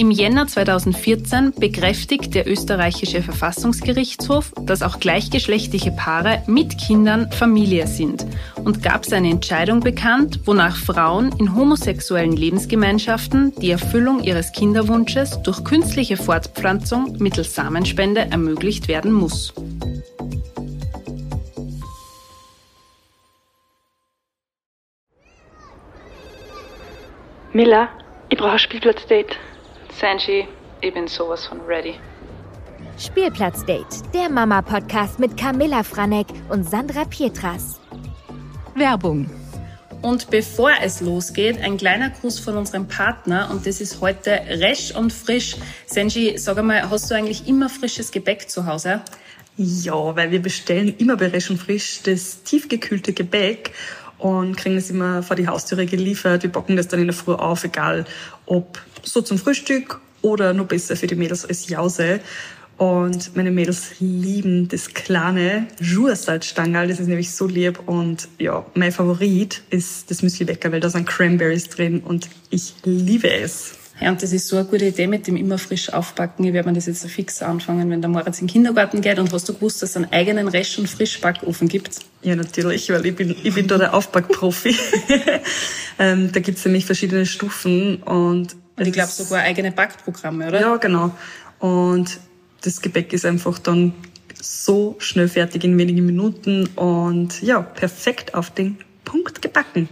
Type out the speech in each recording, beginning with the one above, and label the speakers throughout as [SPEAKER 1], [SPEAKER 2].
[SPEAKER 1] Im Jänner 2014 bekräftigt der österreichische Verfassungsgerichtshof, dass auch gleichgeschlechtliche Paare mit Kindern Familie sind und gab seine Entscheidung bekannt, wonach Frauen in homosexuellen Lebensgemeinschaften die Erfüllung ihres Kinderwunsches durch künstliche Fortpflanzung mittels Samenspende ermöglicht werden muss.
[SPEAKER 2] Miller, ich brauche ein Spielplatzdate.
[SPEAKER 1] Sanji, ich bin sowas von ready.
[SPEAKER 3] Spielplatzdate, der Mama-Podcast mit Camilla Franek und Sandra Pietras.
[SPEAKER 4] Werbung.
[SPEAKER 1] Und bevor es losgeht, ein kleiner Gruß von unserem Partner und das ist heute resch und frisch. Senji, sag einmal, hast du eigentlich immer frisches Gebäck zu Hause?
[SPEAKER 5] Ja, weil wir bestellen immer bei Resch und Frisch das tiefgekühlte Gebäck und kriegen es immer vor die Haustüre geliefert. Wir backen das dann in der Früh auf, egal ob so zum Frühstück oder nur besser für die Mädels als Jause. Und meine Mädels lieben das kleine Joursalzstangerl, das ist nämlich so lieb. Und ja, mein Favorit ist das Müsli-Bäcker, weil da sind Cranberries drin und ich liebe es.
[SPEAKER 1] Ja, und das ist so eine gute Idee mit dem immer frisch aufbacken. Ich werde mir das jetzt so fix anfangen, wenn der Moritz in den Kindergarten geht. Und hast du gewusst, dass es einen eigenen Resch- und Frischbackofen gibt?
[SPEAKER 5] Ja, natürlich, weil ich bin, ich bin da der Aufbackprofi. ähm, da gibt's nämlich verschiedene Stufen und...
[SPEAKER 1] Und ich glaube sogar eigene Backprogramme, oder?
[SPEAKER 5] Ja, genau. Und das Gebäck ist einfach dann so schnell fertig in wenigen Minuten und ja, perfekt auf den Punkt gebacken.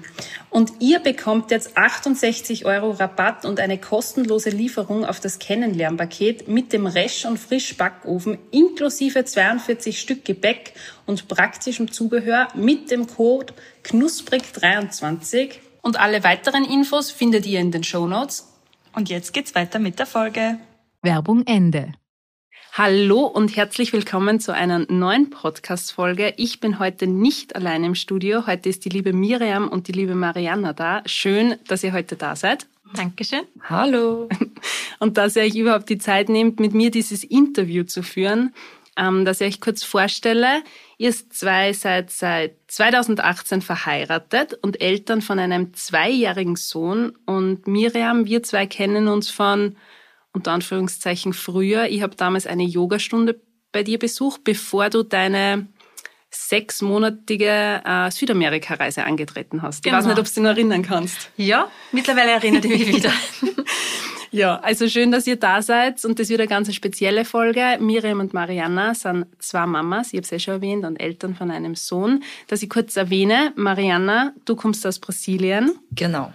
[SPEAKER 1] Und ihr bekommt jetzt 68 Euro Rabatt und eine kostenlose Lieferung auf das Kennenlernpaket mit dem Resch- und Frischbackofen inklusive 42 Stück Gebäck und praktischem Zubehör mit dem Code knusprig23. Und alle weiteren Infos findet ihr in den Show Notes.
[SPEAKER 5] Und jetzt geht's weiter mit der Folge.
[SPEAKER 4] Werbung Ende.
[SPEAKER 1] Hallo und herzlich willkommen zu einer neuen Podcast-Folge. Ich bin heute nicht allein im Studio. Heute ist die liebe Miriam und die liebe Mariana da. Schön, dass ihr heute da seid.
[SPEAKER 4] Dankeschön.
[SPEAKER 1] Hallo. Und dass ihr euch überhaupt die Zeit nehmt, mit mir dieses Interview zu führen. Ähm, dass ich euch kurz vorstelle. Ihr zwei seid seit 2018 verheiratet und Eltern von einem zweijährigen Sohn. Und Miriam, wir zwei kennen uns von unter Anführungszeichen früher. Ich habe damals eine Yogastunde bei dir besucht, bevor du deine sechsmonatige äh, Südamerika-Reise angetreten hast. Genau. Ich weiß genau. nicht, ob du dich noch erinnern kannst.
[SPEAKER 4] Ja, mittlerweile erinnere ich mich wieder.
[SPEAKER 1] ja, also schön, dass ihr da seid und das wird eine ganz spezielle Folge. Miriam und Mariana sind zwei Mamas, ich habe es ja schon erwähnt, und Eltern von einem Sohn. Dass ich kurz erwähne, Mariana, du kommst aus Brasilien.
[SPEAKER 4] Genau.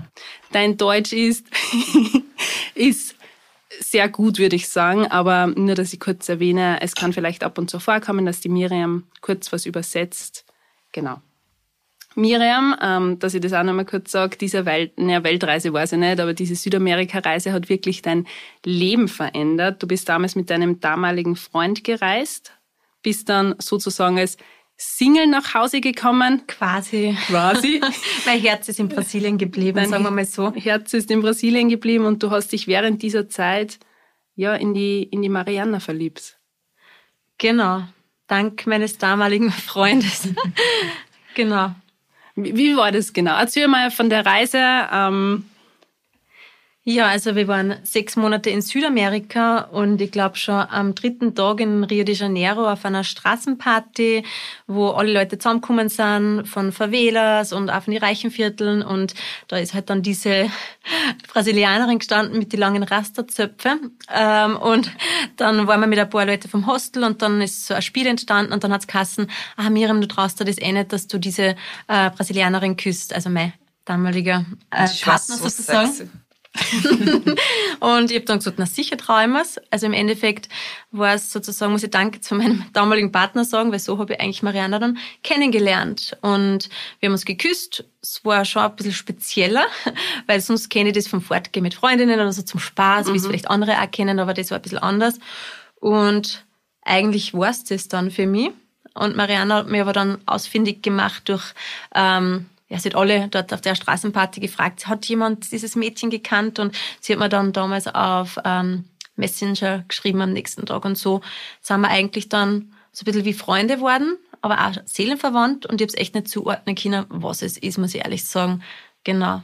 [SPEAKER 1] Dein Deutsch ist, ist sehr gut, würde ich sagen. Aber nur, dass ich kurz erwähne, es kann vielleicht ab und zu vorkommen, dass die Miriam kurz was übersetzt. Genau. Miriam, ähm, dass ich das auch nochmal kurz sage, diese Welt, ne, Weltreise weiß ich nicht, aber diese Südamerika-Reise hat wirklich dein Leben verändert. Du bist damals mit deinem damaligen Freund gereist, bist dann sozusagen als Single nach Hause gekommen.
[SPEAKER 4] Quasi.
[SPEAKER 1] Quasi.
[SPEAKER 4] mein Herz ist in Brasilien geblieben, Dein sagen wir mal so.
[SPEAKER 1] Herz ist in Brasilien geblieben und du hast dich während dieser Zeit ja in die, in die Mariana verliebt.
[SPEAKER 4] Genau. Dank meines damaligen Freundes. genau.
[SPEAKER 1] Wie, wie, war das genau? Erzähl mal von der Reise. Ähm,
[SPEAKER 4] ja, also wir waren sechs Monate in Südamerika und ich glaube schon am dritten Tag in Rio de Janeiro auf einer Straßenparty, wo alle Leute zusammengekommen sind, von Favelas und auch von den reichen Vierteln und da ist halt dann diese Brasilianerin gestanden mit den langen Rasterzöpfen ähm, und dann waren wir mit ein paar Leuten vom Hostel und dann ist so ein Spiel entstanden und dann hat's Kassen, ah Miriam, du traust dir das eh nicht, dass du diese äh, Brasilianerin küsst, also mein damaliger äh, Partner sozusagen. Sexy. und ich habe dann gesagt, na sicher ich mir's. Also im Endeffekt war es sozusagen, muss ich Danke zu meinem damaligen Partner sagen, weil so habe ich eigentlich Mariana dann kennengelernt. Und wir haben uns geküsst. Es war schon ein bisschen spezieller, weil sonst kenne ich das vom Fortgehen mit Freundinnen oder so zum Spaß, mhm. wie es vielleicht andere auch kennen, aber das war ein bisschen anders. Und eigentlich war es das dann für mich. Und Mariana hat mir aber dann ausfindig gemacht durch ähm, ja, sie hat alle dort auf der Straßenparty gefragt, hat jemand dieses Mädchen gekannt? Und sie hat mir dann damals auf ähm, Messenger geschrieben am nächsten Tag. Und so sind wir eigentlich dann so ein bisschen wie Freunde geworden, aber auch seelenverwandt. Und ich habe es echt nicht zuordnen können, was es ist, muss ich ehrlich sagen. Genau.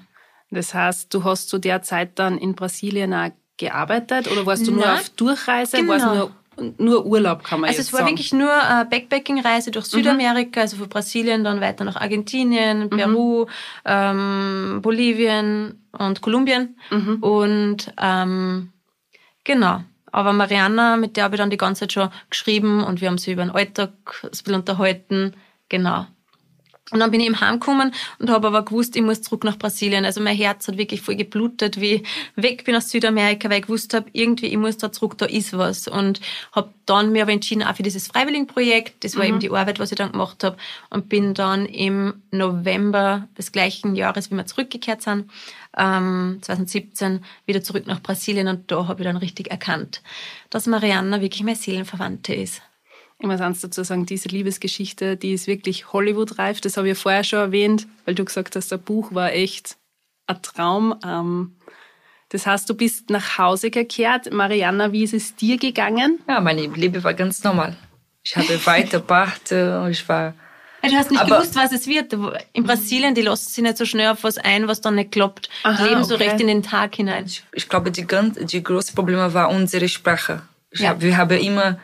[SPEAKER 1] Das heißt, du hast zu der Zeit dann in Brasilien auch gearbeitet oder warst du nur
[SPEAKER 4] Nein.
[SPEAKER 1] auf Durchreise?
[SPEAKER 4] Genau.
[SPEAKER 1] Warst nur, nur Urlaub, kann man
[SPEAKER 4] Also
[SPEAKER 1] jetzt
[SPEAKER 4] es war
[SPEAKER 1] sagen?
[SPEAKER 4] wirklich nur eine Backpacking-Reise durch Südamerika, also von Brasilien dann weiter nach Argentinien, Peru, ähm, Bolivien und Kolumbien. Und ähm, genau. Aber Mariana, mit der habe ich dann die ganze Zeit schon geschrieben und wir haben sie über den Alltag ein bisschen unterhalten. Genau. Und dann bin ich eben heimgekommen und habe aber gewusst, ich muss zurück nach Brasilien. Also mein Herz hat wirklich voll geblutet, wie ich weg bin aus Südamerika, weil ich gewusst habe, irgendwie, ich muss da zurück, da ist was. Und habe dann mir aber entschieden, auch für dieses Freiwilligenprojekt, das war eben die Arbeit, was ich dann gemacht habe, und bin dann im November des gleichen Jahres, wie wir zurückgekehrt sind, ähm, 2017, wieder zurück nach Brasilien und da habe ich dann richtig erkannt, dass Mariana wirklich meine Seelenverwandte ist.
[SPEAKER 1] Ich muss eins dazu sagen, diese Liebesgeschichte, die ist wirklich Hollywood-reif. Das habe ich ja vorher schon erwähnt, weil du gesagt hast, der Buch war echt ein Traum. Ähm, Das heißt, du bist nach Hause gekehrt. Mariana, wie ist es dir gegangen?
[SPEAKER 6] Ja, meine Liebe war ganz normal. Ich habe weitergebracht, äh, ich war
[SPEAKER 4] Du hast nicht
[SPEAKER 6] Aber-
[SPEAKER 4] gewusst, was es wird. In Brasilien, die lassen sich nicht so schnell auf was ein, was dann nicht klappt.
[SPEAKER 1] Aha,
[SPEAKER 4] Leben so
[SPEAKER 1] okay.
[SPEAKER 4] recht in den Tag hinein.
[SPEAKER 6] ich glaube, die, ganz, die große Probleme war unsere Sprache. Ich
[SPEAKER 4] Ja.
[SPEAKER 6] hab, wir haben immer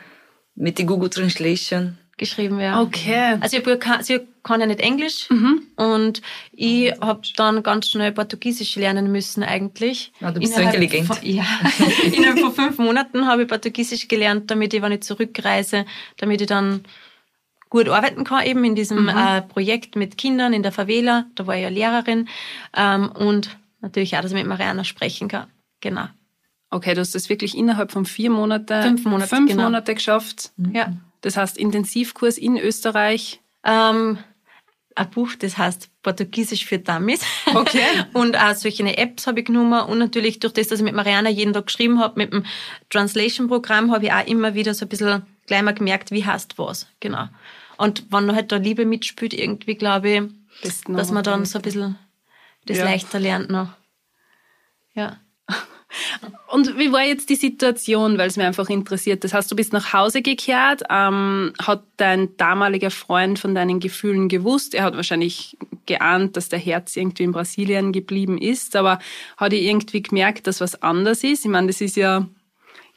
[SPEAKER 6] mit der Google Translation.
[SPEAKER 4] Geschrieben, ja.
[SPEAKER 1] Okay.
[SPEAKER 4] Also ich kann, sie kann ja nicht Englisch und ich habe dann ganz schnell Portugiesisch lernen müssen eigentlich.
[SPEAKER 6] Ja, du bist so intelligent.
[SPEAKER 4] Von, ja, innerhalb von fünf Monaten habe ich Portugiesisch gelernt, damit ich, wenn ich zurückreise, damit ich dann gut arbeiten kann, eben in diesem äh, Projekt mit Kindern in der Favela. Da war ich ja Lehrerin ähm, und natürlich auch, dass ich mit Mariana sprechen kann. Genau.
[SPEAKER 1] Okay, du hast das wirklich innerhalb von vier Monate,
[SPEAKER 4] Fünf Monate,
[SPEAKER 1] fünf
[SPEAKER 4] genau.
[SPEAKER 1] Monate geschafft.
[SPEAKER 4] Ja.
[SPEAKER 1] Das heißt, Intensivkurs in Österreich.
[SPEAKER 4] Ähm, ein Buch, das heißt Portugiesisch für Dummies.
[SPEAKER 1] Okay.
[SPEAKER 4] und auch solche Apps habe ich genommen. Und natürlich durch das, dass ich mit Mariana jeden Tag geschrieben habe, mit dem Translation-Programm, habe ich auch immer wieder so ein bisschen gleich mal gemerkt, wie heißt was. Genau. Und wenn halt da Liebe mitspielt, irgendwie glaube ich, dass man dann so ein bisschen das
[SPEAKER 1] Ja.
[SPEAKER 4] leichter lernt noch. Ja.
[SPEAKER 1] Und wie war jetzt die Situation, weil es mir einfach interessiert? Das heißt, du bist nach Hause gekehrt. Ähm, hat dein damaliger Freund von deinen Gefühlen gewusst? Er hat wahrscheinlich geahnt, dass der Herz irgendwie in Brasilien geblieben ist, aber hat er irgendwie gemerkt, dass was anders ist? Ich meine, das ist ja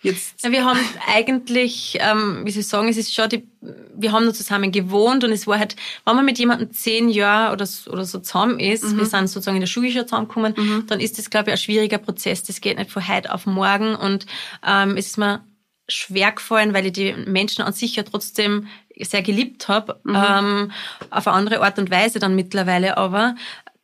[SPEAKER 1] jetzt.
[SPEAKER 4] Wir haben eigentlich, ähm, wie soll ich sagen, es ist schon die, wir haben nur zusammen gewohnt und es war halt, wenn man mit jemandem zehn Jahre oder, so- oder so zusammen ist, wir sind sozusagen in der Schule schon zusammengekommen, dann ist das, glaube ich, ein schwieriger Prozess. Das geht nicht von heute auf morgen und ähm, es ist mir schwer gefallen, weil ich die Menschen an sich ja trotzdem sehr geliebt habe, ähm, auf eine andere Art und Weise dann mittlerweile aber,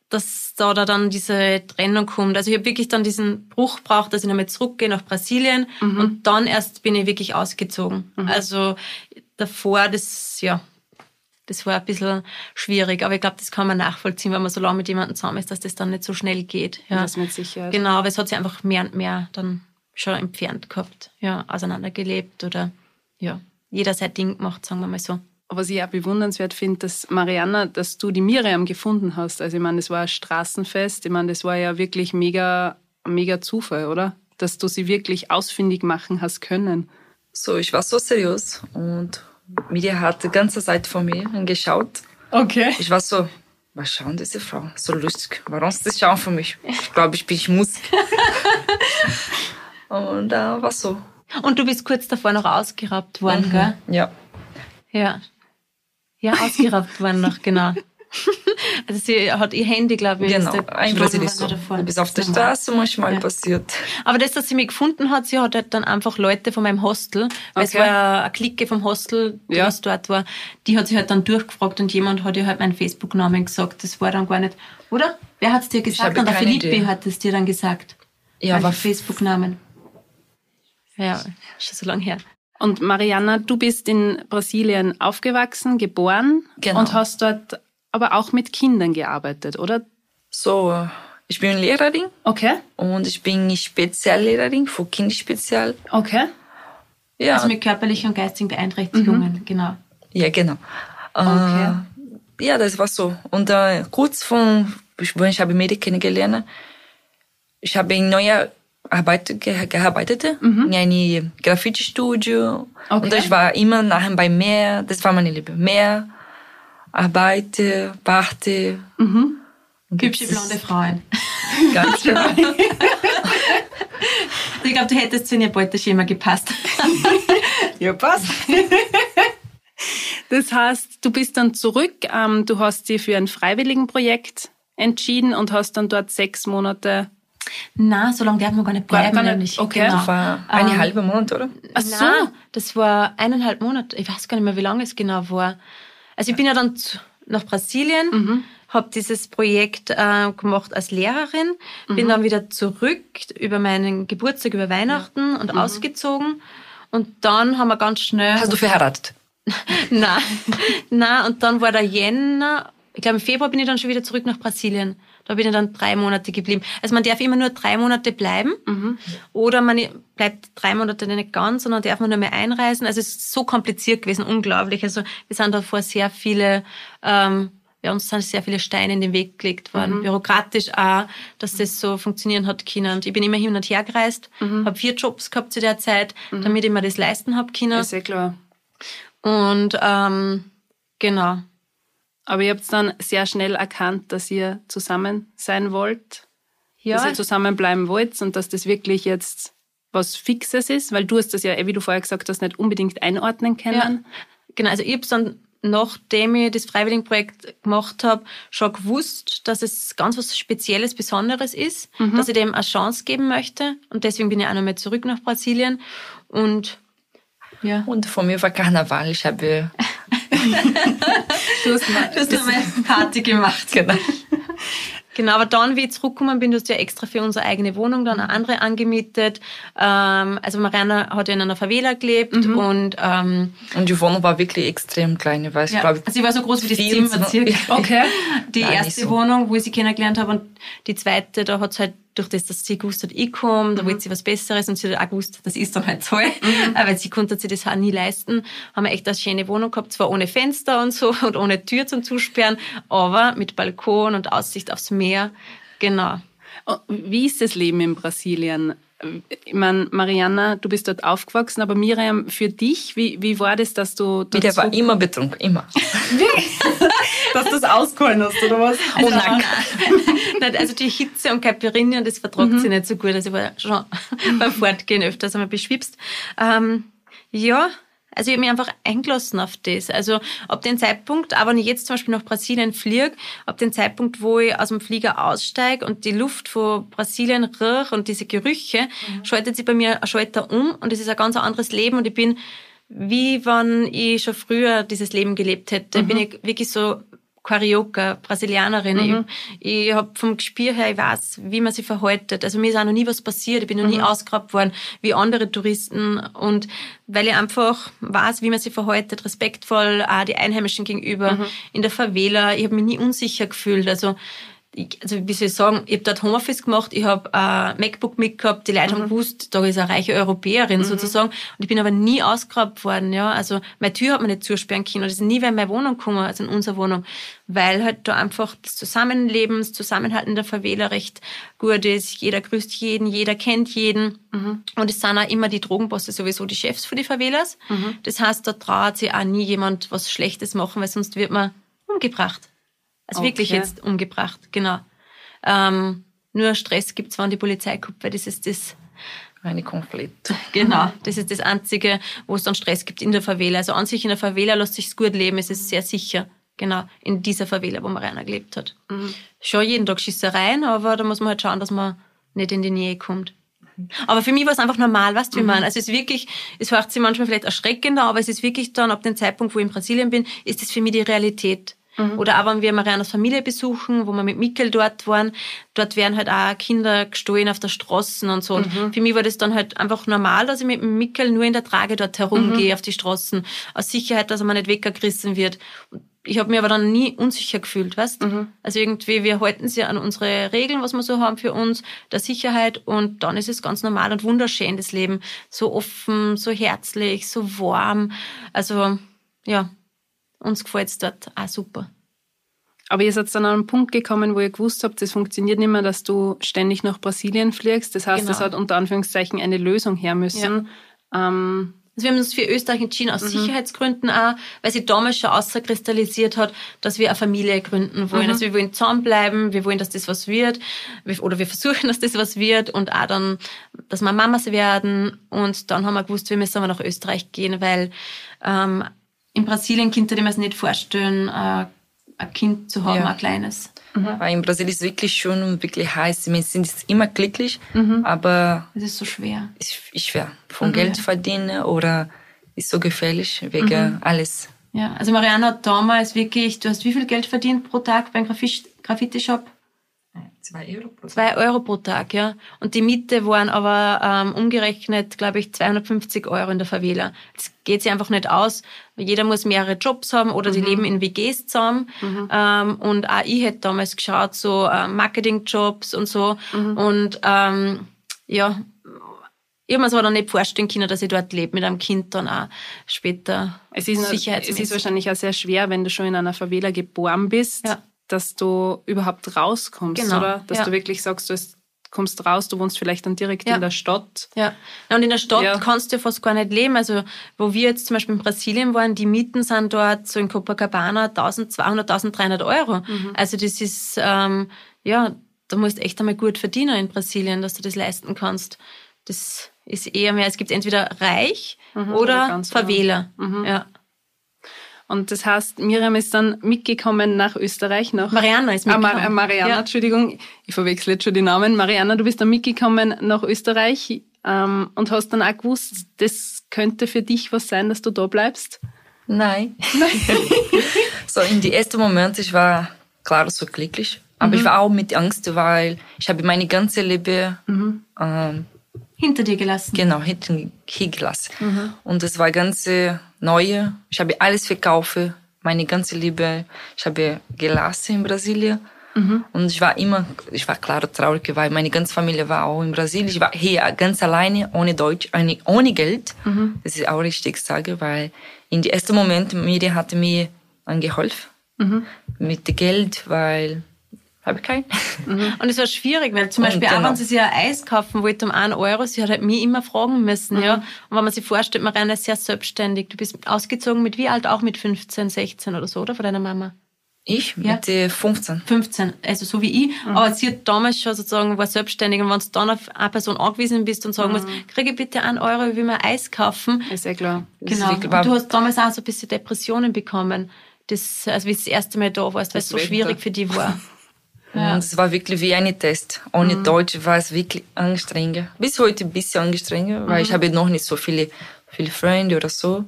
[SPEAKER 4] dass da, da dann diese Trennung kommt. Also ich habe wirklich dann diesen Bruch braucht, dass ich nochmal zurückgehe nach Brasilien und dann erst bin ich wirklich ausgezogen. Also davor, das, ja, das war ein bisschen schwierig, aber ich glaube, das kann man nachvollziehen, wenn man so lange mit jemandem zusammen ist, dass das dann nicht so schnell geht. Ja.
[SPEAKER 1] Das mit Sicherheit.
[SPEAKER 4] Genau, aber es hat sich einfach mehr und mehr dann schon entfernt gehabt, ja, auseinandergelebt oder ja, jeder sein Ding gemacht, sagen wir mal so.
[SPEAKER 1] Was ich auch bewundernswert finde, dass Mariana, dass du die Miriam gefunden hast. Also ich meine, das war ein Straßenfest. Ich meine, das war ja wirklich mega, mega Zufall, oder? Dass du sie wirklich ausfindig machen hast können.
[SPEAKER 6] So, ich war so seriös und Media hat die ganze Zeit von mir angeschaut.
[SPEAKER 1] Okay.
[SPEAKER 6] Ich war so, was schauen diese Frau? So lustig. Warum ist das schauen für mich? Ich glaube, ich bin Musik. und da war so.
[SPEAKER 4] Und du bist kurz davor noch ausgeraubt worden, gell?
[SPEAKER 6] Ja.
[SPEAKER 4] Ja. Ja, ausgeraubt worden noch, genau. Also sie hat ihr Handy, glaube ich,
[SPEAKER 6] Genau,
[SPEAKER 4] ist da
[SPEAKER 6] ein Brasil
[SPEAKER 4] gestohlen
[SPEAKER 6] ist so. bist auf der
[SPEAKER 4] normal.
[SPEAKER 6] Straße manchmal
[SPEAKER 4] Ja.
[SPEAKER 6] passiert.
[SPEAKER 4] Aber das, dass sie mich gefunden hat, sie hat halt dann einfach Leute von meinem Hostel, weil es
[SPEAKER 1] Okay.
[SPEAKER 4] war ja eine Clique vom Hostel, die
[SPEAKER 1] Ja.
[SPEAKER 4] dort war, die hat sich halt dann durchgefragt und jemand hat ihr halt meinen Facebook-Namen gesagt. Das war dann gar nicht, oder? Wer hat es dir gesagt?
[SPEAKER 6] habe
[SPEAKER 4] Und der
[SPEAKER 6] keine
[SPEAKER 4] Philippi
[SPEAKER 6] Idee.
[SPEAKER 4] hat es dir dann gesagt.
[SPEAKER 6] Ja, aber
[SPEAKER 4] Facebook-Namen. Ja, schon so lange her.
[SPEAKER 1] Und Mariana, du bist in Brasilien aufgewachsen, geboren
[SPEAKER 6] Genau.
[SPEAKER 1] und hast dort aber auch mit Kindern gearbeitet, oder?
[SPEAKER 6] so, äh, ich bin Lehrerin
[SPEAKER 1] Okay.
[SPEAKER 6] und ich bin Speziallehrerin für Kinderspezial.
[SPEAKER 1] Okay.
[SPEAKER 6] Ja,
[SPEAKER 4] Also mit körperlichen und geistigen Beeinträchtigungen,
[SPEAKER 6] Mhm.
[SPEAKER 4] genau.
[SPEAKER 6] ja genau.
[SPEAKER 1] Okay.
[SPEAKER 6] Äh, ja, das war so. Und äh, kurz von, ich, ich habe Medi kennengelernt. Ich habe in neuer Arbeit ge gearbeitet, in einem Graffiti-Studio. Und
[SPEAKER 1] Okay.
[SPEAKER 6] ich war immer nachher bei Meer. Das war meine Liebe. Meer, Arbeit, Party.
[SPEAKER 4] Hübsche blonde Frauen.
[SPEAKER 6] Ganz genau.
[SPEAKER 4] ich glaube, du hättest zu in ihr Beuteschema gepasst.
[SPEAKER 1] ja, passt. Das heißt, du bist dann zurück, ähm, du hast dich für ein Freiwilligenprojekt entschieden und hast dann dort sechs Monate.
[SPEAKER 4] Na, so lange darf man gar nicht bleiben.
[SPEAKER 1] Gar nicht, okay.
[SPEAKER 4] Genau.
[SPEAKER 6] Das war eine
[SPEAKER 4] Ähm,
[SPEAKER 6] halbe Monat, oder?
[SPEAKER 1] Ach so.
[SPEAKER 4] Nein, das war eineinhalb Monate. Ich weiß gar nicht mehr, wie lange es genau war. Also ich bin ja dann zu, nach Brasilien,
[SPEAKER 1] Mhm.
[SPEAKER 4] habe dieses Projekt äh, gemacht als Lehrerin,
[SPEAKER 1] Mhm.
[SPEAKER 4] bin dann wieder zurück über meinen Geburtstag, über Weihnachten
[SPEAKER 1] Mhm.
[SPEAKER 4] und ausgezogen. Und dann haben wir ganz schnell...
[SPEAKER 6] Hast du verheiratet?
[SPEAKER 4] Nein, nein, und dann war der Jänner, ich glaube im Februar bin ich dann schon wieder zurück nach Brasilien. Da bin ich dann drei Monate geblieben. Also man darf immer nur drei Monate bleiben oder man bleibt drei Monate nicht ganz, sondern darf man nur mehr einreisen. Also es ist so kompliziert gewesen, unglaublich. Also wir sind da vor sehr viele, ähm, ja, uns sind sehr viele Steine in den Weg gelegt worden. Bürokratisch auch, dass das so funktionieren hat können. Und ich bin immer hin und her gereist, habe vier Jobs gehabt zu der Zeit, damit ich mir das leisten habe können.
[SPEAKER 1] Ist ja klar.
[SPEAKER 4] Und ähm, genau.
[SPEAKER 1] Aber ihr habt dann sehr schnell erkannt, dass ihr zusammen sein wollt,
[SPEAKER 4] Ja,
[SPEAKER 1] dass ihr zusammenbleiben wollt und dass das wirklich jetzt was Fixes ist, weil du hast das ja, eh, wie du vorher gesagt hast, nicht unbedingt einordnen
[SPEAKER 4] ja.
[SPEAKER 1] können.
[SPEAKER 4] Genau, also ich habe dann, nachdem ich das Freiwilligenprojekt gemacht habe, schon gewusst, dass es ganz was Spezielles, Besonderes ist, dass ich dem eine Chance geben möchte. Und deswegen bin ich auch nochmal zurück nach Brasilien. Und ja.
[SPEAKER 6] Und von mir war Karneval. Ich habe
[SPEAKER 1] Du hast mal,
[SPEAKER 4] Du hast nochmal Party gemacht.
[SPEAKER 6] genau.
[SPEAKER 4] Genau, aber dann, wie ich zurückgekommen bin, du hast ja extra für unsere eigene Wohnung dann eine andere angemietet. Ähm, also Mariana hat ja in einer Favela gelebt und ähm,
[SPEAKER 6] Und die Wohnung war wirklich extrem klein. Ich weiß,
[SPEAKER 4] ja,
[SPEAKER 6] ich glaube,
[SPEAKER 4] also sie war so groß wie das Zimmer circa.
[SPEAKER 1] Okay.
[SPEAKER 4] Die
[SPEAKER 6] Nein,
[SPEAKER 4] erste
[SPEAKER 6] so.
[SPEAKER 4] Wohnung, wo ich sie kennengelernt habe und die zweite, da hat es halt durch das, dass sie gewusst hat, ich komme, da wollte sie was Besseres und sie hat auch gewusst, das ist dann halt so, äh, weil sie konnte sich das auch nie leisten, haben wir echt eine schöne Wohnung gehabt, zwar ohne Fenster und so und ohne Tür zum Zusperren, aber mit Balkon und Aussicht aufs Meer, genau.
[SPEAKER 1] Oh, Wie ist das Leben in Brasilien? Ich meine, Mariana, du bist dort aufgewachsen, aber Miriam, für dich, wie, wie war das, dass du dort
[SPEAKER 6] der war immer betrunken, immer.
[SPEAKER 1] dass du das ausgeholt hast, oder was?
[SPEAKER 6] Und nackt.
[SPEAKER 4] Nein, also die Hitze und Caipirinha, das vertragt sie nicht so gut. Also ich war schon beim Fortgehen öfters einmal beschwipst. Ähm, ja, also ich habe mich einfach eingelassen auf das. Also ab dem Zeitpunkt, auch wenn ich jetzt zum Beispiel nach Brasilien fliege, ab dem Zeitpunkt, wo ich aus dem Flieger aussteige und die Luft von Brasilien rieche und diese Gerüche, schaltet sich bei mir ein Schalter um und es ist ein ganz anderes Leben und ich bin wie wenn ich schon früher dieses Leben gelebt hätte. Bin ich wirklich so Carioca, Brasilianerin. Ich, ich habe vom Gespür her, ich weiß, wie man sich verhaltet. Also mir ist auch noch nie was passiert. Ich bin noch nie ausgeraubt worden wie andere Touristen. Und weil ich einfach weiß, wie man sich verhaltet, respektvoll auch die Einheimischen gegenüber, in der Favela. Ich habe mich nie unsicher gefühlt. Also also wie soll ich sagen, ich habe dort Homeoffice gemacht, ich habe ein MacBook mitgehabt, die Leute haben gewusst, da ist eine reiche Europäerin sozusagen. Und ich bin aber nie ausgeraubt worden, ja. Also meine Tür hat man nicht zusperren können. Das ist nie wer in meine Wohnung gekommen, also in unsere Wohnung. Weil halt da einfach das Zusammenleben, das Zusammenhalten der Favela recht gut ist. Jeder grüßt jeden, jeder kennt jeden. Und es sind auch immer die Drogenbosse sowieso die Chefs für die Favelas. Das heißt, da traut sich auch nie jemand was Schlechtes machen, weil sonst wird man umgebracht. Also wirklich
[SPEAKER 1] Okay.
[SPEAKER 4] jetzt umgebracht, genau. Ähm, nur Stress gibt's, wenn die Polizei kommt, weil das ist das,
[SPEAKER 6] Eine Konflikt.
[SPEAKER 4] genau, das ist das Einzige, wo es dann Stress gibt in der Favela. Also an sich in der Favela lässt sich's gut leben, es ist sehr sicher, genau, in dieser Favela, wo Mariana gelebt hat. Schon jeden Tag Schießereien, aber da muss man halt schauen, dass man nicht in die Nähe kommt. Aber für mich war es einfach normal, weißt du, wie man. Also es ist wirklich, es hört sich manchmal vielleicht erschreckender, aber es ist wirklich dann, ab dem Zeitpunkt, wo ich in Brasilien bin, ist es für mich die Realität. Oder auch wenn wir Marianas Familie besuchen, wo wir mit Mikkel dort waren, dort werden halt auch Kinder gestohlen auf der Straßen und so. Und für mich war das dann halt einfach normal, dass ich mit Mikkel nur in der Trage dort herumgehe auf die Straßen, aus Sicherheit, dass er mir nicht weggerissen wird. Ich habe mich aber dann nie unsicher gefühlt, weißt? Also irgendwie, wir halten sie an unsere Regeln, was wir so haben für uns, der Sicherheit und dann ist es ganz normal und wunderschön, das Leben. So offen, so herzlich, so warm. Also, ja, uns gefällt's dort auch super.
[SPEAKER 1] Aber ihr seid dann an einen Punkt gekommen, wo ihr gewusst habt, das funktioniert nicht mehr, dass du ständig nach Brasilien fliegst. Das heißt,
[SPEAKER 4] Genau.
[SPEAKER 1] es hat unter Anführungszeichen eine Lösung her müssen. Ähm,
[SPEAKER 4] Also wir haben uns für Österreich entschieden, aus Sicherheitsgründen auch, weil sich damals schon außerkristallisiert hat, dass wir eine Familie gründen wollen. Also wir wollen zusammenbleiben, wir wollen, dass das was wird, Wir- oder wir versuchen, dass das was wird und auch dann, dass wir Mamas werden. Und dann haben wir gewusst, wir müssen aber nach Österreich gehen, weil ähm, in Brasilien könnte ich mir das nicht vorstellen, äh, ein Kind zu haben,
[SPEAKER 6] Ja.
[SPEAKER 4] ein kleines.
[SPEAKER 6] Weil in Brasilien ist es wirklich schön und wirklich heiß. Wir sind immer glücklich, aber
[SPEAKER 4] Das ist so schwer.
[SPEAKER 6] ist ist schwer. Von Geld verdienen oder ist so gefährlich wegen alles.
[SPEAKER 4] Ja, also Marianne hat damals wirklich, du hast wie viel Geld verdient pro Tag beim Graffiti- Graffiti-Shop?
[SPEAKER 6] Zwei Euro pro
[SPEAKER 4] Zwei Euro pro Tag, ja. Und die Miete waren aber ähm, umgerechnet, glaube ich, 250 Euro in der Favela. Das geht sich einfach nicht aus. Jeder muss mehrere Jobs haben oder die leben in WGs zusammen. Ähm, und auch ich hätte damals geschaut, so äh, Marketingjobs und so. Und ähm, ja, ich habe mir aber dann nicht vorstellen können, dass ich dort lebe mit einem Kind dann auch später
[SPEAKER 1] Es ist, es ist wahrscheinlich auch sehr schwer, wenn du schon in einer Favela geboren bist,
[SPEAKER 4] Ja.
[SPEAKER 1] Dass du überhaupt rauskommst,
[SPEAKER 4] Genau,
[SPEAKER 1] oder? Dass
[SPEAKER 4] ja.
[SPEAKER 1] du wirklich sagst, du hast- kommst raus, du wohnst vielleicht dann direkt
[SPEAKER 4] Ja.
[SPEAKER 1] in der Stadt.
[SPEAKER 4] Ja. und in der Stadt
[SPEAKER 1] Ja.
[SPEAKER 4] kannst du fast gar nicht leben. Also, wo wir jetzt zum Beispiel in Brasilien waren, die Mieten sind dort so in Copacabana 1200, 1300 Euro. Also, das ist, ähm, ja, da musst du echt einmal gut verdienen in Brasilien, dass du das leisten kannst. Das ist eher mehr, es gibt entweder reich
[SPEAKER 1] oder
[SPEAKER 4] oder
[SPEAKER 1] ganz
[SPEAKER 4] Favela. Ja.
[SPEAKER 1] Und das heißt, Miriam ist dann mitgekommen nach Österreich, nach
[SPEAKER 4] Mariana ist
[SPEAKER 1] Ah,
[SPEAKER 4] mitgekommen.
[SPEAKER 1] Mar äh, Mariana,
[SPEAKER 4] Ja.
[SPEAKER 1] Entschuldigung, ich verwechsel jetzt schon die Namen. Mariana, du bist dann mitgekommen nach Österreich ähm, und hast dann auch gewusst, das könnte für dich was sein, dass du da bleibst.
[SPEAKER 6] Nein. so in die ersten Momente, ich war klar so glücklich. Aber ich war auch mit Angst, weil ich habe meine ganze Liebe ähm,
[SPEAKER 4] Hinter dir gelassen.
[SPEAKER 6] genau hinten hingelassen. Und es war ganz neue. Ich habe alles verkauft, meine ganze Liebe. Ich habe gelassen in Brasilien. Und ich war immer, ich war klar traurig, weil meine ganze Familie war auch in Brasilien. Ich war hier ganz alleine, ohne Deutsch, ohne, Geld. Das ist auch richtig sage, weil in die ersten Momente Miriam hatte mir angeholfen mit dem Geld, weil habe ich kein.
[SPEAKER 4] Und es war schwierig, weil zum Beispiel auch
[SPEAKER 6] genau.
[SPEAKER 4] wenn sie sich ein Eis kaufen wollte um einen Euro, sie hat halt mich immer fragen müssen, ja. Und wenn man sich vorstellt, Marianne ist sehr selbstständig. Du bist ausgezogen mit wie alt? Auch mit 15, 16 oder so, oder? Von deiner Mama?
[SPEAKER 6] Ich
[SPEAKER 4] Ja.
[SPEAKER 6] mit äh, 15.
[SPEAKER 4] 15, also so wie ich. Aber sie hat damals schon sozusagen, war selbstständig. Und wenn du dann auf eine Person angewiesen bist und sagen musst, kriege ich bitte einen Euro, ich will mir Eis kaufen.
[SPEAKER 1] Ist ja klar.
[SPEAKER 4] Genau. Und du hast damals auch so ein bisschen Depressionen bekommen. Das, also wie das erste Mal da warst, weil es so schwierig für dich war.
[SPEAKER 6] Und es war wirklich wie ein Test. Ohne Deutsch war es wirklich anstrengend. Bis heute ein bisschen anstrengend, weil ich habe noch nicht so viele, viele Freunde oder so.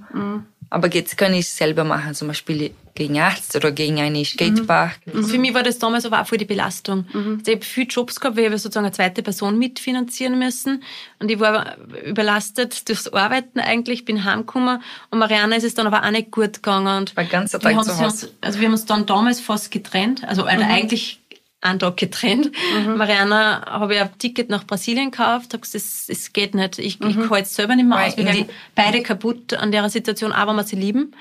[SPEAKER 6] Aber jetzt kann ich selber machen, zum Beispiel gegen Arzt oder gegen einen Skatepark.
[SPEAKER 4] Für mich war das damals aber auch voll die Belastung. Also Ich habe viele Jobs gehabt, weil ich habe sozusagen eine zweite Person mitfinanzieren müssen. Und ich war überlastet durchs Arbeiten eigentlich, bin heimgekommen. Und Marianne ist es dann aber auch nicht gut gegangen. Und
[SPEAKER 6] War ganz
[SPEAKER 4] wir
[SPEAKER 6] Tag
[SPEAKER 4] haben
[SPEAKER 6] zu Hause.
[SPEAKER 4] uns, also wir haben uns dann damals fast getrennt. Also also eigentlich einen Tag getrennt. Mariana habe ich ein Ticket nach Brasilien gekauft, habe gesagt, das geht nicht. Ich, ich kann jetzt selber nicht mehr
[SPEAKER 6] Weil
[SPEAKER 4] aus. Wir
[SPEAKER 6] in
[SPEAKER 4] werden beide kaputt an der Situation, aber wir sie lieben.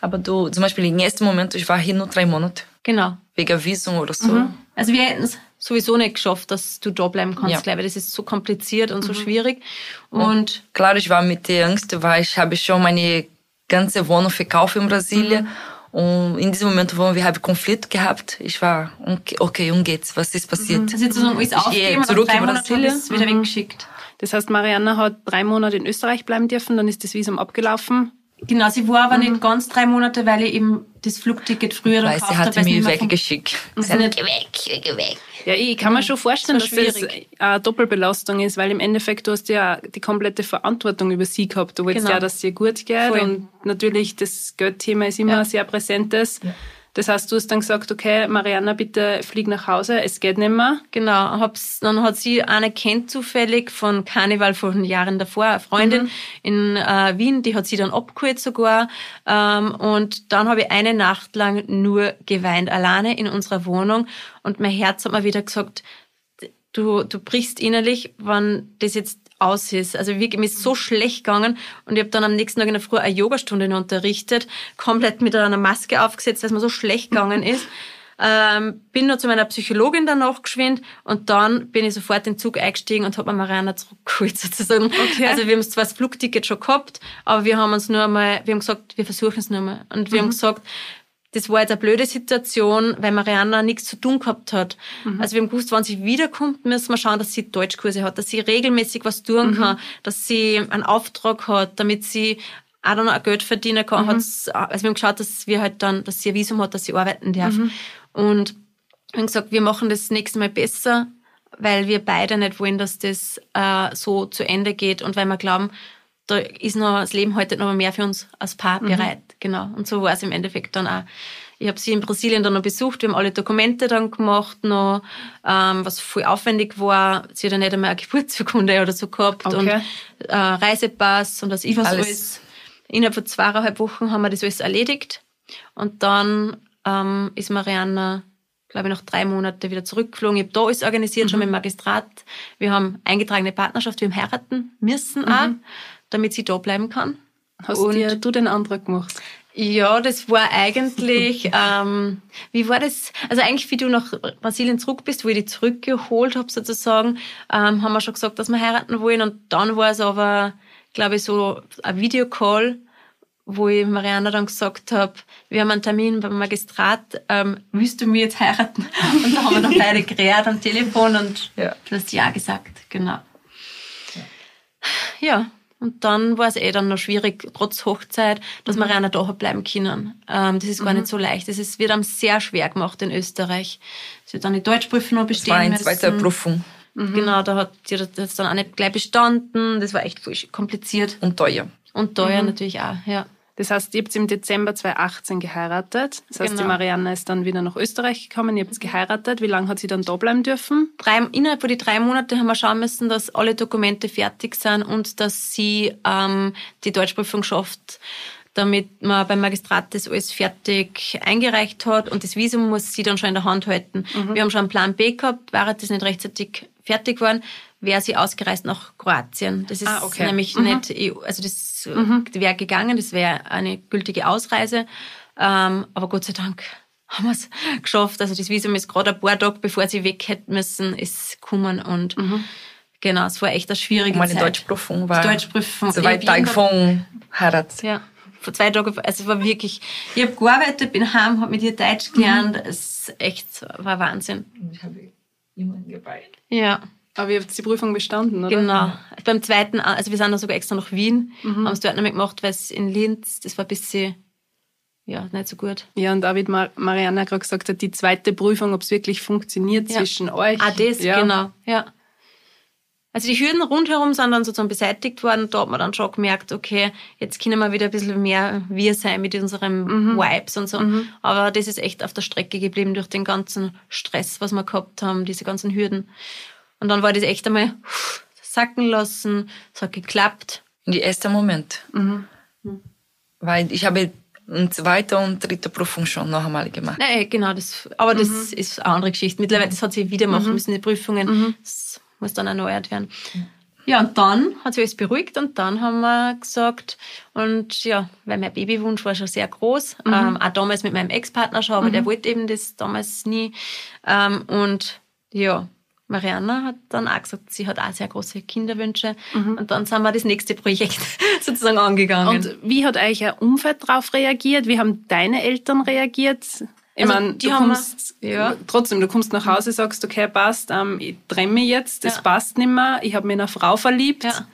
[SPEAKER 6] Aber du, zum Beispiel im ersten Moment, ich war hier nur drei Monate.
[SPEAKER 4] Genau.
[SPEAKER 6] Wegen Visum oder so.
[SPEAKER 4] Also wir hätten es sowieso nicht geschafft, dass du da bleiben kannst,
[SPEAKER 6] Ja.
[SPEAKER 4] glaube ich. Das ist so kompliziert und so schwierig. Und
[SPEAKER 6] Klar, ich war mit der Angst, weil ich habe schon meine ganze Wohnung verkauft in Brasilien. Und in diesem Moment, wo wir haben Konflikt gehabt, ich war, okay, okay und geht's, was ist passiert?
[SPEAKER 4] das ist sozusagen alles
[SPEAKER 6] Ich
[SPEAKER 4] aufgegeben und
[SPEAKER 6] zurück
[SPEAKER 4] drei es wieder weggeschickt.
[SPEAKER 1] Das heißt, Marianne hat drei Monate in Österreich bleiben dürfen, dann ist das Visum abgelaufen.
[SPEAKER 4] Genau, sie war aber nicht ganz drei Monate, weil ich eben das Flugticket früher
[SPEAKER 6] Weil
[SPEAKER 4] gekauft
[SPEAKER 6] sie hatte
[SPEAKER 4] es
[SPEAKER 6] mich weggeschickt.
[SPEAKER 4] Mhm.
[SPEAKER 6] Sie hat, geh weg, geh weg.
[SPEAKER 1] Ja, ich kann mir schon vorstellen,
[SPEAKER 4] Das
[SPEAKER 1] dass das
[SPEAKER 4] schwierig.
[SPEAKER 1] eine Doppelbelastung ist, weil im Endeffekt du hast ja die komplette Verantwortung über sie gehabt. Du willst
[SPEAKER 4] Genau.
[SPEAKER 1] ja, dass es ihr gut geht
[SPEAKER 4] Voll.
[SPEAKER 1] und natürlich das Geldthema ist immer
[SPEAKER 4] Ja.
[SPEAKER 1] ein sehr präsentes. Das heißt, du hast dann gesagt, okay, Mariana, bitte flieg nach Hause, es geht nicht mehr.
[SPEAKER 4] Genau, hab's, dann hat sie eine kennt zufällig von Karneval von Jahren davor, eine Freundin in äh, Wien, die hat sie dann abgeholt sogar. Ähm, und dann habe ich eine Nacht lang nur geweint, alleine in unserer Wohnung. Und mein Herz hat mir wieder gesagt, du, du brichst innerlich, wenn das jetzt aus ist. Also wirklich, mir ist so schlecht gegangen und ich habe dann am nächsten Tag in der Früh eine Yogastunde unterrichtet, komplett mit einer Maske aufgesetzt, weil es mir so schlecht gegangen ist. ähm, bin noch zu meiner Psychologin danach geschwind und dann bin ich sofort in den Zug eingestiegen und habe mir Mariana zurückgeholt sozusagen.
[SPEAKER 1] Okay.
[SPEAKER 4] Also wir haben zwar das Flugticket schon gehabt, aber wir haben uns nur einmal, wir haben gesagt, wir versuchen es nur mal. Und wir haben gesagt, das war jetzt eine blöde Situation, weil Mariana nichts zu tun gehabt hat. Also wir haben gewusst, wenn sie wiederkommt, müssen wir schauen, dass sie Deutschkurse hat, dass sie regelmäßig was tun kann, dass sie einen Auftrag hat, damit sie auch dann auch Geld verdienen kann. Hat's, also wir haben geschaut, dass wir halt dann, dass sie ein Visum hat, dass sie arbeiten darf. Und wir haben gesagt, wir machen das nächste Mal besser, weil wir beide nicht wollen, dass das äh, so zu Ende geht und weil wir glauben, da ist noch, das Leben heute noch mehr für uns als Paar bereit. Genau. Und so war es im Endeffekt dann auch. Ich habe sie in Brasilien dann noch besucht, wir haben alle Dokumente dann gemacht, noch, ähm, was voll aufwendig war. Sie hat ja nicht einmal eine Geburtsurkunde oder so gehabt
[SPEAKER 1] Okay.
[SPEAKER 4] und äh, Reisepass und was ich was
[SPEAKER 6] Alles.
[SPEAKER 4] alles. Innerhalb von zweieinhalb Wochen haben wir das alles erledigt. Und dann ähm, ist Mariana, glaube ich, nach drei Monaten wieder zurückgeflogen. Ich habe da alles organisiert, schon mit dem Magistrat. Wir haben eingetragene Partnerschaft, wir haben heiraten müssen auch, damit sie da bleiben kann.
[SPEAKER 1] Hast
[SPEAKER 4] Und-
[SPEAKER 1] dir du den Antrag gemacht?
[SPEAKER 4] Ja, das war eigentlich, ähm, wie war das? Also eigentlich, wie du nach Brasilien zurück bist, wo ich dich zurückgeholt habe sozusagen, ähm, haben wir schon gesagt, dass wir heiraten wollen. Und dann war es aber, glaube ich, so ein Videocall, wo ich Mariana dann gesagt habe, wir haben einen Termin beim Magistrat, ähm, willst du mir jetzt heiraten? Und da haben wir dann beide geredet am Telefon und
[SPEAKER 6] Ja.
[SPEAKER 4] du hast Ja gesagt, genau. Ja, und dann war es eh dann noch schwierig, trotz Hochzeit, dass Mariana da hat bleiben können. Ähm, das ist gar nicht so leicht. Das ist, wird einem sehr schwer gemacht in Österreich. Sie hat dann die Deutschprüfung noch
[SPEAKER 6] Das
[SPEAKER 4] bestehen
[SPEAKER 6] war eine
[SPEAKER 4] müssen.
[SPEAKER 6] zweite Prüfung
[SPEAKER 4] Genau, da hat sie das dann auch nicht gleich bestanden. Das war echt kompliziert.
[SPEAKER 6] und teuer.
[SPEAKER 4] Und teuer natürlich auch, ja.
[SPEAKER 1] Das heißt, ihr habt im Dezember 2018 geheiratet. Das heißt,
[SPEAKER 4] Genau.
[SPEAKER 1] die Marianne ist dann wieder nach Österreich gekommen, ihr habt geheiratet. Wie lange hat sie dann da bleiben dürfen?
[SPEAKER 4] drei, innerhalb von die drei Monate haben wir schauen müssen, dass alle Dokumente fertig sind und dass sie ähm, die Deutschprüfung schafft, damit man beim Magistrat das alles fertig eingereicht hat und das Visum muss sie dann schon in der Hand halten. Wir haben schon einen Plan B gehabt, wäre das nicht rechtzeitig fertig geworden, wäre sie ausgereist nach Kroatien. Das ist
[SPEAKER 1] Ah, okay.
[SPEAKER 4] nämlich nicht EU, also das wäre gegangen, das wäre eine gültige Ausreise, ähm, aber Gott sei Dank haben wir es geschafft. Also das Visum ist gerade ein paar Tage, bevor sie weg hätten müssen, ist gekommen und genau, es war echt eine schwierige
[SPEAKER 6] Meine
[SPEAKER 4] Zeit.
[SPEAKER 6] Deutschprüfung war
[SPEAKER 4] Die Deutschprüfung.
[SPEAKER 6] zwei Tage von Heirat.
[SPEAKER 4] ja, vor zwei Tagen, also es war wirklich, ich habe gearbeitet, bin heim, habe mit ihr Deutsch gelernt, es ist echt, war Wahnsinn.
[SPEAKER 6] Ich habe immer geweint.
[SPEAKER 4] Ja,
[SPEAKER 1] Aber ihr habt die Prüfung bestanden, oder?
[SPEAKER 4] genau. Beim zweiten, also wir sind dann sogar extra nach Wien, haben es dort mehr gemacht, weil es in Linz, das war ein bisschen, ja, nicht so gut.
[SPEAKER 1] Ja, und David Mar Marianne gerade gesagt hat, die zweite Prüfung, ob es wirklich funktioniert
[SPEAKER 4] Ja.
[SPEAKER 1] zwischen euch.
[SPEAKER 4] Ah, das,
[SPEAKER 1] ja.
[SPEAKER 4] genau, ja. Also die Hürden rundherum sind dann sozusagen beseitigt worden. Da hat man dann schon gemerkt, okay, jetzt können wir wieder ein bisschen mehr wir sein mit unseren Vibes und so. Aber das ist echt auf der Strecke geblieben durch den ganzen Stress, was wir gehabt haben, diese ganzen Hürden. Und dann war das echt einmal sacken lassen. Es hat geklappt.
[SPEAKER 6] In die ersten Moment. Weil ich habe eine zweite und dritte Prüfung schon noch einmal gemacht.
[SPEAKER 4] Nein, genau, das, aber das ist eine andere Geschichte. Mittlerweile, das hat sie wieder machen müssen, die Prüfungen. Das muss dann erneuert werden. Ja, und dann hat sich alles beruhigt und dann haben wir gesagt, und ja, weil mein Babywunsch war schon sehr groß, ähm, auch damals mit meinem Ex-Partner schon, aber der wollte eben das damals nie. Ähm, und ja, Mariana hat dann auch gesagt, sie hat auch sehr große Kinderwünsche. Und dann sind wir das nächste Projekt sozusagen angegangen.
[SPEAKER 1] Und wie hat eigentlich ein Umfeld darauf reagiert? Wie haben deine Eltern reagiert? Ich
[SPEAKER 4] Also,
[SPEAKER 1] meine,
[SPEAKER 4] die
[SPEAKER 1] du kommst,
[SPEAKER 4] wir- ja.
[SPEAKER 1] trotzdem, du kommst nach Hause, sagst, okay, passt, ähm, ich trenne mich jetzt, das
[SPEAKER 4] Ja.
[SPEAKER 1] passt nicht mehr, ich habe mich in eine Frau verliebt.
[SPEAKER 4] Ja.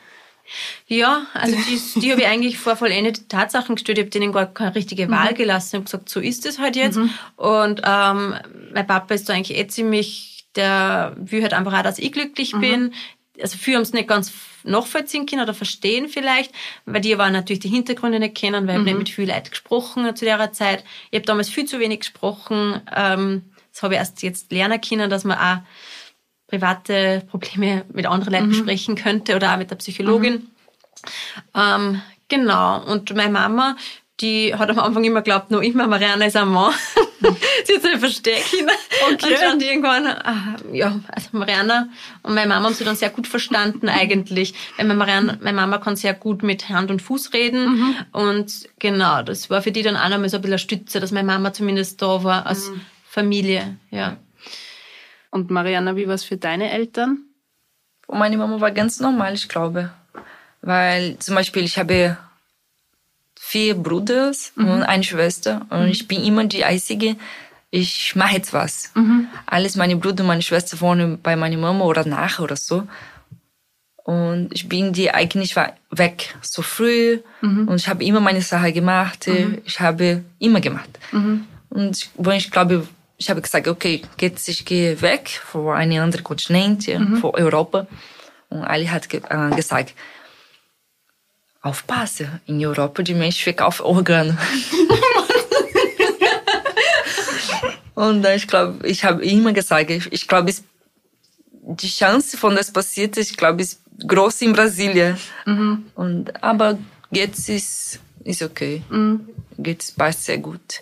[SPEAKER 4] Ja, also die, die habe ich eigentlich vor vollendete Tatsachen gestellt. Ich habe denen gar keine richtige Wahl gelassen. Ich habe gesagt, so ist es halt jetzt. Und ähm, mein Papa ist da eigentlich eh ziemlich, der will halt einfach auch, dass ich glücklich bin. Also viele haben es nicht ganz nachvollziehen können oder verstehen vielleicht, weil die aber natürlich die Hintergründe nicht kennen, weil ich hab nicht mit vielen Leuten gesprochen zu der Zeit. Ich habe damals viel zu wenig gesprochen. Ähm, das habe ich erst jetzt lernen können, dass man auch private Probleme mit anderen Leuten besprechen könnte oder auch mit der Psychologin. Ähm, genau. Und meine Mama, die hat am Anfang immer geglaubt, noch immer, Marianne ist ein Mann. Sie hat verstehen können.
[SPEAKER 1] Okay.
[SPEAKER 4] Und dann irgendwann, ah, ja, also Marianne und meine Mama haben sie dann sehr gut verstanden eigentlich. Weil meine, Marianne, meine Mama kann sehr gut mit Hand und Fuß reden. Und genau, das war für die dann auch nochmal so ein bisschen eine Stütze, dass meine Mama zumindest da war als Familie, ja.
[SPEAKER 1] Und Mariana, wie war es für deine Eltern?
[SPEAKER 6] Und meine Mama war ganz normal, ich glaube. Weil zum Beispiel, ich habe vier Brüder und eine Schwester und ich bin immer die Einzige. Ich mache jetzt was. Alles meine Brüder und meine Schwester wohnen bei meiner Mama oder nach oder so. Und ich bin die eigentlich weg so früh und ich habe immer meine Sache gemacht. Ich habe immer gemacht. Und ich, wo ich glaube, ich habe gesagt, okay, jetzt ich gehe weg vor einen anderen Kontinent, ja, vor Europa. Und Ali hat äh, gesagt, aufpasse, in Europa die Menschen verkaufen Organe. Und ich glaube, ich habe immer gesagt, ich, ich glaube, es- die Chance von das passiert, ich glaube, ist groß in Brasilien. Und, aber jetzt ist, ist okay. Jetzt passt sehr gut.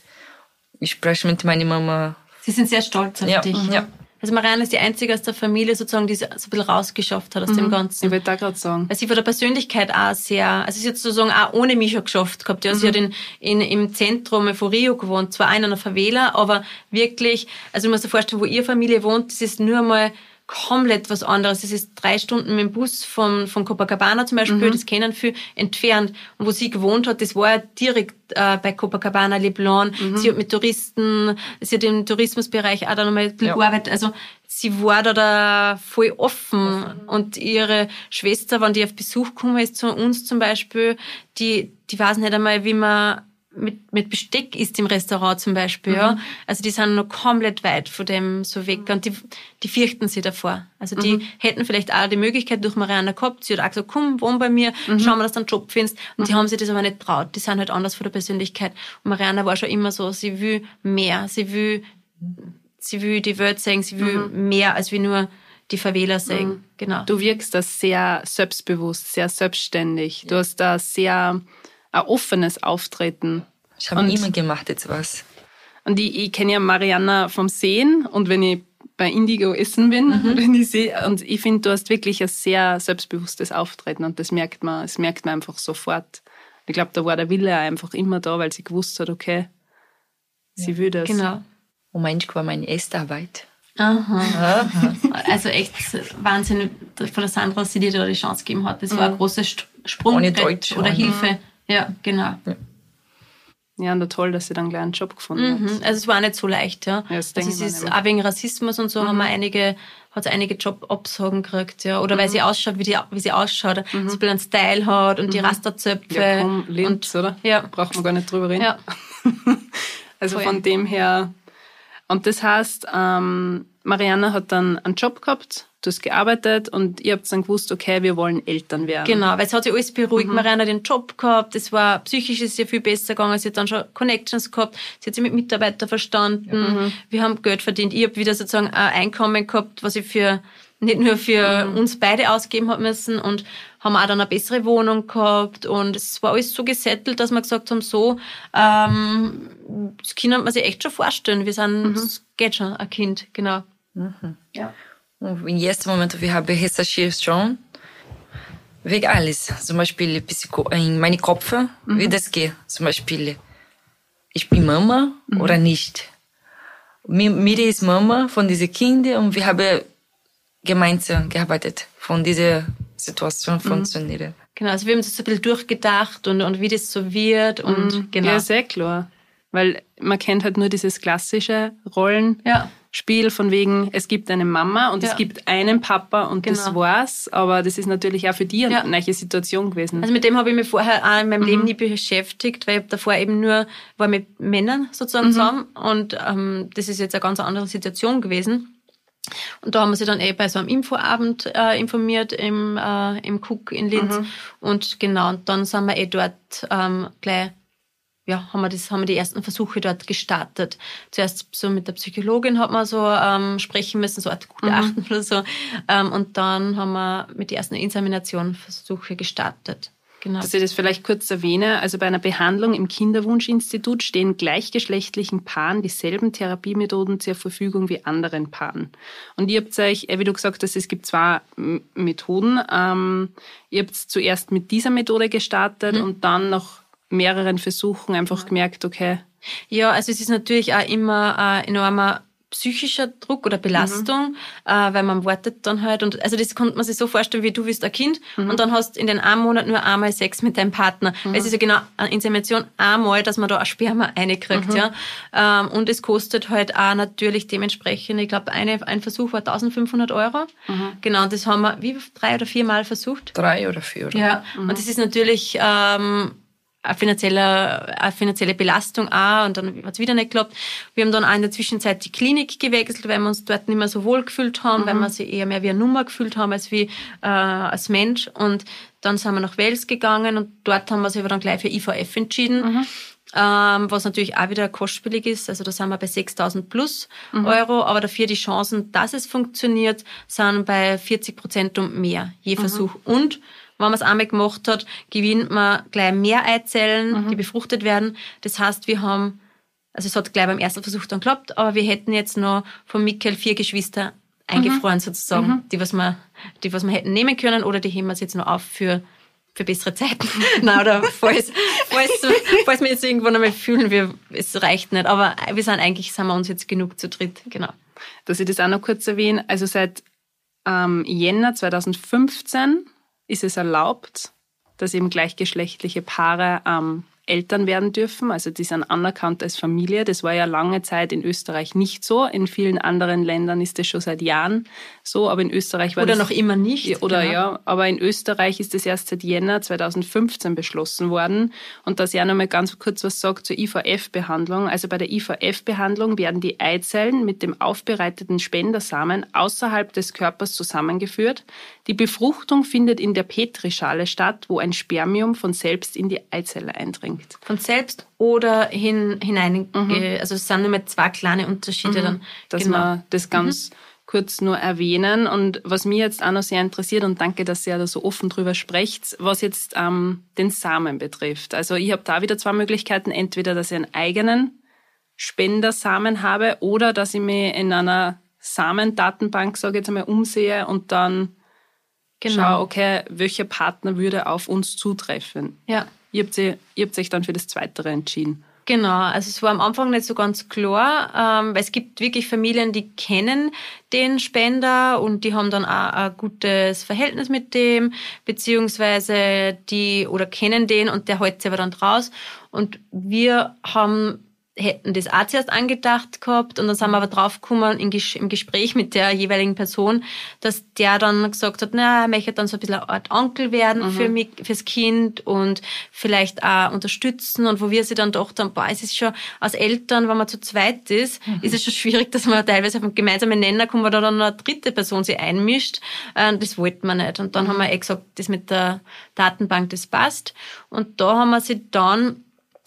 [SPEAKER 6] Ich spreche mit meiner Mama.
[SPEAKER 4] Sie sind sehr stolz auf
[SPEAKER 6] Ja,
[SPEAKER 4] dich.
[SPEAKER 6] ja.
[SPEAKER 4] Also Marianne ist die einzige aus der Familie sozusagen, die es so ein bisschen rausgeschafft hat aus dem Ganzen.
[SPEAKER 1] Ich wollte da gerade sagen.
[SPEAKER 4] Weil sie von der Persönlichkeit auch sehr, also sie hat sozusagen auch ohne mich schon geschafft gehabt. Ja. Sie hat in, in, im Zentrum von Rio gewohnt, zwar in einer Favela, aber wirklich, also du musst dir vorstellen, wo ihre Familie wohnt, das ist nur mal komplett was anderes. Das ist drei Stunden mit dem Bus von, von Copacabana zum Beispiel, das kennen viel, entfernt. Und wo sie gewohnt hat, das war ja direkt äh, bei Copacabana, Leblon. Sie hat mit Touristen, sie hat im Tourismusbereich auch da nochmal
[SPEAKER 6] Ja.
[SPEAKER 4] gearbeitet. Also sie war da, da voll offen. Und ihre Schwester, wenn die auf Besuch gekommen ist zu uns zum Beispiel, die, die weiß nicht einmal, wie man mit, mit Besteck isst im Restaurant zum Beispiel. Ja. Also die sind noch komplett weit von dem so weg und die, die fürchten sich davor. Also die hätten vielleicht auch die Möglichkeit durch Mariana gehabt. Sie hat auch gesagt, komm, wohn bei mir, schauen wir, dass du einen Job findest. Und die haben sich das aber nicht traut. Die sind halt anders von der Persönlichkeit. Und Mariana war schon immer so, sie will mehr, sie will sie will die Welt sehen, sie will mehr als wie nur die Favela sehen. Genau.
[SPEAKER 1] Du wirkst da sehr selbstbewusst, sehr selbstständig. Du hast da sehr ein offenes Auftreten.
[SPEAKER 6] Ich habe immer gemacht jetzt was.
[SPEAKER 1] Und ich, ich kenne ja Mariana vom Sehen und wenn ich bei Indigo essen bin, wenn ich sehe, und ich finde, du hast wirklich ein sehr selbstbewusstes Auftreten und das merkt man, das merkt man einfach sofort. Ich glaube, da war der Wille einfach immer da, weil sie gewusst hat, okay, sie will das.
[SPEAKER 4] genau.
[SPEAKER 6] Und manchmal war meine erste Arbeit.
[SPEAKER 4] Aha. Also echt Wahnsinn von der Sandra, dass sie dir da die Chance gegeben hat. Das war ein großer Sprung
[SPEAKER 6] Ohne Deutsch,
[SPEAKER 4] oder
[SPEAKER 6] ja.
[SPEAKER 4] Hilfe. Ja, genau.
[SPEAKER 1] Ja, und toll, dass sie dann gleich einen Job gefunden hat.
[SPEAKER 4] Mhm. Also es war nicht so leicht, ja.
[SPEAKER 1] Ja, das
[SPEAKER 4] also es ist auch wegen Rassismus und so haben wir einige, hat es einige Jobabsagen gekriegt, ja. Oder weil sie ausschaut, wie, die, wie sie ausschaut, ein bisschen einen Style hat und die Rasterzöpfe.
[SPEAKER 1] Ja, komm, Linz,
[SPEAKER 4] und,
[SPEAKER 1] oder?
[SPEAKER 4] Ja.
[SPEAKER 1] Braucht man gar nicht drüber reden.
[SPEAKER 4] Ja.
[SPEAKER 1] Also
[SPEAKER 4] Voll.
[SPEAKER 1] von dem her. Und das heißt, ähm, Mariana hat dann einen Job gehabt, du hast gearbeitet und ihr habt dann gewusst, okay, wir wollen Eltern werden.
[SPEAKER 4] Genau, weil es hat sich alles
[SPEAKER 1] Mhm.
[SPEAKER 4] beruhigt. Marianne hat den Job gehabt, es war psychisch ist ihr viel besser gegangen, sie hat dann schon Connections gehabt, sie hat sich mit Mitarbeitern verstanden,
[SPEAKER 1] Mhm.
[SPEAKER 4] wir haben Geld verdient, ich habe wieder sozusagen ein Einkommen gehabt, was ich für nicht nur für
[SPEAKER 1] Mhm.
[SPEAKER 4] uns beide ausgeben habe müssen und haben auch dann eine bessere Wohnung gehabt und es war alles so gesettelt, dass wir gesagt haben, so, ähm, das Kind hat man sich echt schon vorstellen. Wir sind,
[SPEAKER 1] Mhm.
[SPEAKER 4] es geht schon, ein Kind, genau. Ja.
[SPEAKER 6] Und im ersten Moment, wir haben recherchiert schon. Wegen alles. Zum Beispiel Psycho in meinem Kopf, wie das geht. Zum Beispiel, ich bin Mama oder nicht. Mi- Miri ist Mama von diesen Kindern und wir haben gemeinsam gearbeitet, von dieser Situation funktionieren.
[SPEAKER 4] Genau, also wir haben das so ein bisschen durchgedacht und, und wie das so wird und genau.
[SPEAKER 1] Ja, sehr klar. Weil man kennt halt nur dieses klassische Rollenspiel von wegen, es gibt eine Mama und
[SPEAKER 4] Ja.
[SPEAKER 1] es gibt einen Papa und das
[SPEAKER 4] Genau.
[SPEAKER 1] war's. Aber das ist natürlich auch für die
[SPEAKER 4] Ja.
[SPEAKER 1] eine neue Situation gewesen.
[SPEAKER 4] Also mit dem habe ich mich vorher auch in meinem Leben nie beschäftigt, weil ich davor eben nur war mit Männern sozusagen zusammen und ähm, das ist jetzt eine ganz andere Situation gewesen. Und da haben wir sie dann eh bei so einem Infoabend äh, informiert im, äh, im Cook in Linz. Und genau, und dann sind wir eh dort ähm, gleich, ja, haben wir, das, haben wir die ersten Versuche dort gestartet. Zuerst so mit der Psychologin hat man so ähm, sprechen müssen, so Art Gutachten oder so. Ähm, und dann haben wir mit den ersten Insemination-Versuche gestartet. Genau.
[SPEAKER 1] Dass ich das vielleicht kurz erwähne, also bei einer Behandlung im Kinderwunschinstitut stehen gleichgeschlechtlichen Paaren dieselben Therapiemethoden zur Verfügung wie anderen Paaren. Und ihr habt euch, äh, wie du gesagt hast, es gibt zwei Methoden. Ähm, ihr habt zuerst mit dieser Methode gestartet und dann nach mehreren Versuchen einfach gemerkt, okay,
[SPEAKER 4] Ja, also es ist natürlich auch immer ein enormer psychischer Druck oder Belastung, mhm. äh, weil man wartet dann halt und also das konnte man sich so vorstellen, wie du bist ein Kind mhm. und dann hast in den einem Monat nur einmal Sex mit deinem Partner. Mhm. Es ist ja genau eine Insemination einmal, dass man da ein Sperma reinkriegt, mhm. ja. Ähm, und es kostet halt auch natürlich dementsprechend, ich glaube, ein Versuch war 1500 Euro. Mhm. Genau, das haben wir wie drei oder vier Mal versucht.
[SPEAKER 6] Drei oder vier. Oder?
[SPEAKER 4] Ja, und das ist natürlich ähm, eine finanzielle, eine finanzielle Belastung auch und dann hat es wieder nicht geklappt. Wir haben dann auch in der Zwischenzeit die Klinik gewechselt, weil wir uns dort nicht mehr so wohl gefühlt haben, mhm. weil wir sich eher mehr wie eine Nummer gefühlt haben als wie äh, als Mensch. Und dann sind wir nach Wales gegangen und dort haben wir sich aber dann gleich für IVF entschieden. Mhm. Ähm, was natürlich auch wieder kostspielig ist. Also da sind wir bei 6.000 plus mhm. Euro, aber dafür die Chancen, dass es funktioniert, sind bei 40 Prozent und mehr je mhm. Versuch. Und wenn man es einmal gemacht hat, gewinnt man gleich mehr Eizellen, mhm. die befruchtet werden. Das heißt, wir haben, also es hat gleich beim ersten Versuch dann geklappt, aber wir hätten jetzt noch von Mikkel vier Geschwister eingefroren mhm. sozusagen, mhm. die was wir, die was wir hätten nehmen können oder die heben wir jetzt noch auf für für bessere Zeiten. Nein, oder falls, falls, falls wir jetzt irgendwann einmal fühlen, wir, es reicht nicht. Aber wir sind eigentlich, sind wir uns jetzt genug zu dritt, genau.
[SPEAKER 1] Dass ich das auch noch kurz erwähne, also seit ähm, Jänner 2015 ist es erlaubt, dass eben gleichgeschlechtliche Paare ähm, Eltern werden dürfen. Also die sind anerkannt als Familie. Das war ja lange Zeit in Österreich nicht so. In vielen anderen Ländern ist das schon seit Jahren so, aber in Österreich war
[SPEAKER 4] oder
[SPEAKER 1] das...
[SPEAKER 4] noch immer nicht.
[SPEAKER 1] Oder genau. ja, aber in Österreich ist das erst seit Jänner 2015 beschlossen worden. Und dass ich auch noch mal ganz kurz was sagt zur IVF-Behandlung. Also bei der IVF-Behandlung werden die Eizellen mit dem aufbereiteten Spendersamen außerhalb des Körpers zusammengeführt. Die Befruchtung findet in der Petrischale statt, wo ein Spermium von selbst in die Eizelle eindringt.
[SPEAKER 4] Von selbst oder hin, hinein, mhm. also es sind nur zwei kleine Unterschiede mhm. dann.
[SPEAKER 1] Dass genau. wir das ganz mhm. kurz nur erwähnen. Und was mir jetzt auch noch sehr interessiert, und danke, dass ihr da so offen drüber sprecht, was jetzt ähm, den Samen betrifft. Also ich habe da wieder zwei Möglichkeiten. Entweder, dass ich einen eigenen Spendersamen habe oder dass ich mich in einer Samendatenbank, sage ich jetzt einmal, umsehe und dann genau. schaue, okay, welcher Partner würde auf uns zutreffen.
[SPEAKER 4] Ja.
[SPEAKER 1] Ihr habt, sie, ihr habt euch dann für das Zweite entschieden.
[SPEAKER 4] Genau, also es war am Anfang nicht so ganz klar, ähm, weil es gibt wirklich Familien, die kennen den Spender und die haben dann auch ein gutes Verhältnis mit dem, beziehungsweise die oder kennen den und der hält sich aber dann draus. Und wir haben hätten das auch zuerst angedacht gehabt und dann sind wir aber draufgekommen im Gespräch mit der jeweiligen Person, dass der dann gesagt hat, na, er möchte dann so ein bisschen eine Art Onkel werden mhm. für mich, fürs Kind und vielleicht auch unterstützen und wo wir sie dann doch dann, boah, es ist schon als Eltern, wenn man zu zweit ist, mhm. ist es schon schwierig, dass man teilweise auf einen gemeinsamen Nenner kommt, wo da dann eine dritte Person sich einmischt. Äh, das wollten wir nicht. Und dann mhm. haben wir eh gesagt, das mit der Datenbank, das passt. Und da haben wir sie dann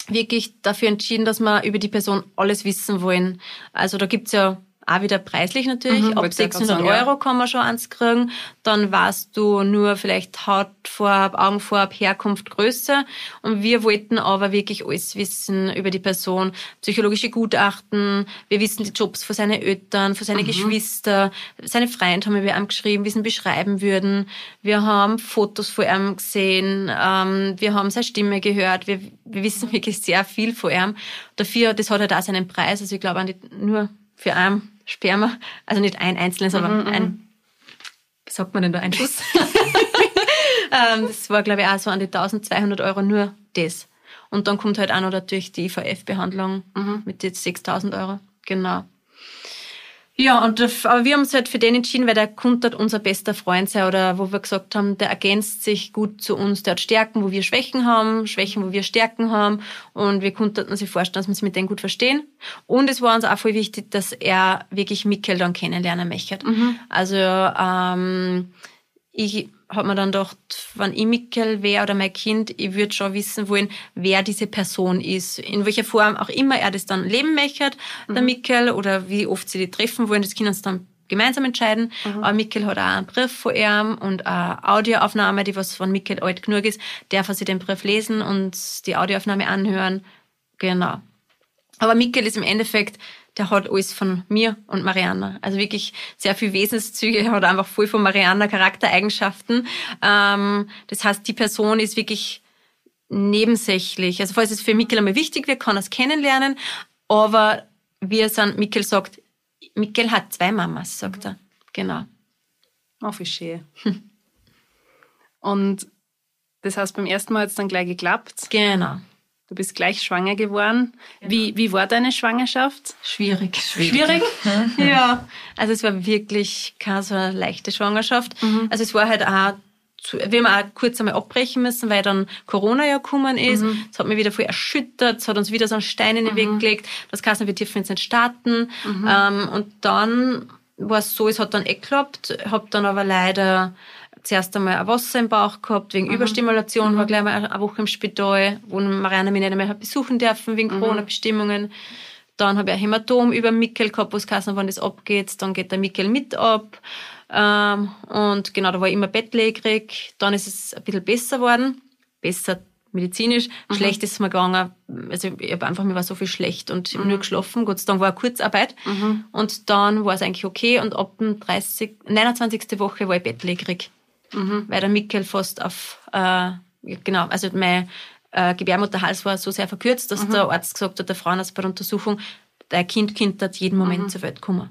[SPEAKER 4] wirklich dafür entschieden, dass wir über die Person alles wissen wollen. Also da gibt's ja auch wieder preislich natürlich. Mhm, Ab 600 sagen, Euro kann man schon eins kriegen. Dann weißt du nur vielleicht Hautfarbe, Augenfarbe, Herkunft, Größe. Und wir wollten aber wirklich alles wissen über die Person. Psychologische Gutachten. Wir wissen die Jobs von seinen Eltern, von seinen mhm. Geschwister. Seine Freunde haben wir ihm geschrieben, wie sie ihn beschreiben würden. Wir haben Fotos von ihm gesehen. Ähm, wir haben seine Stimme gehört. Wir, wir wissen wirklich sehr viel von ihm. Dafür, das hat halt auch seinen Preis. Also ich glaube nur für einen Sperma. Also nicht ein einzelnes, aber mhm, ein, wie sagt man denn da, ein Schuss. ähm, das war, glaube ich, auch so an die 1200 Euro nur das. Und dann kommt halt auch noch natürlich die IVF-Behandlung mhm. mit jetzt 6000 Euro. Genau. Ja, und aber wir haben uns halt für den entschieden, weil der Kunde hat unser bester Freund sei oder wo wir gesagt haben, der ergänzt sich gut zu uns, der hat Stärken, wo wir Schwächen haben, Schwächen, wo wir Stärken haben und wir konnten uns vorstellen, dass wir uns mit denen gut verstehen. Und es war uns auch voll wichtig, dass er wirklich Mikkel dann kennenlernen möchte. Mhm. Also ähm, ich hat man dann gedacht, wenn ich Mikkel wäre oder mein Kind, ich würde schon wissen wollen, wer diese Person ist. In welcher Form auch immer er das dann leben möchte, mhm. der Mikkel, oder wie oft sie die treffen wollen, das können uns dann gemeinsam entscheiden. Mhm. Aber Mikkel hat auch einen Brief von ihm und eine Audioaufnahme, die was von Mikkel alt genug ist, darf er sich den Brief lesen und die Audioaufnahme anhören. Genau. Aber Mikkel ist im Endeffekt der hat alles von mir und Mariana. Also wirklich sehr viel Wesenszüge, hat einfach voll von Mariana Charaktereigenschaften. Ähm, das heißt, die Person ist wirklich nebensächlich. Also falls es für Mikkel einmal wichtig wird, kann er es kennenlernen. Aber wie er san, Mikkel sagt, Mikkel hat zwei Mamas, sagt er. Genau.
[SPEAKER 1] Oh, wie schön. Und das heißt, beim ersten Mal hat es dann gleich geklappt.
[SPEAKER 4] Genau.
[SPEAKER 1] Du bist gleich schwanger geworden. Wie, wie war deine Schwangerschaft?
[SPEAKER 4] Schwierig. Schwierig? ja. Also es war wirklich keine so eine leichte Schwangerschaft. Also es war halt auch, zu, wir haben auch kurz einmal abbrechen müssen, weil dann Corona ja gekommen ist. Das hat mich wieder voll erschüttert, es hat uns wieder so einen Stein in den Weg gelegt. Das heißt, wir dürfen jetzt nicht starten. Ähm, und dann war es so, es hat dann eh geklappt, habe dann aber leider zuerst einmal ein Wasser im Bauch gehabt, wegen Überstimulation, war gleich mal eine Woche im Spital, wo Marianne mich nicht mehr hat besuchen dürfen wegen Corona-Bestimmungen. Dann habe ich ein Hämatom über Mickel gehabt, wo es geheißen wenn das abgeht, dann geht der Mickel mit ab. Ähm, und genau, da war ich immer bettlägerig. Dann ist es ein bisschen besser geworden. Besser medizinisch. Schlecht ist es mir gegangen. Also ich habe einfach, mir war so viel schlecht und habe nur geschlafen. Gott sei Dank war eine Kurzarbeit. Und dann war es eigentlich okay. Und ab dem 30, 29. Woche war ich bettlägerig. Weil der Mickel fast auf, äh, genau, also mein äh, Gebärmutterhals war so sehr verkürzt, dass der Arzt gesagt hat, der Frauenarzt bei der Untersuchung, dein Kind könnte jeden Moment zur Welt kommen.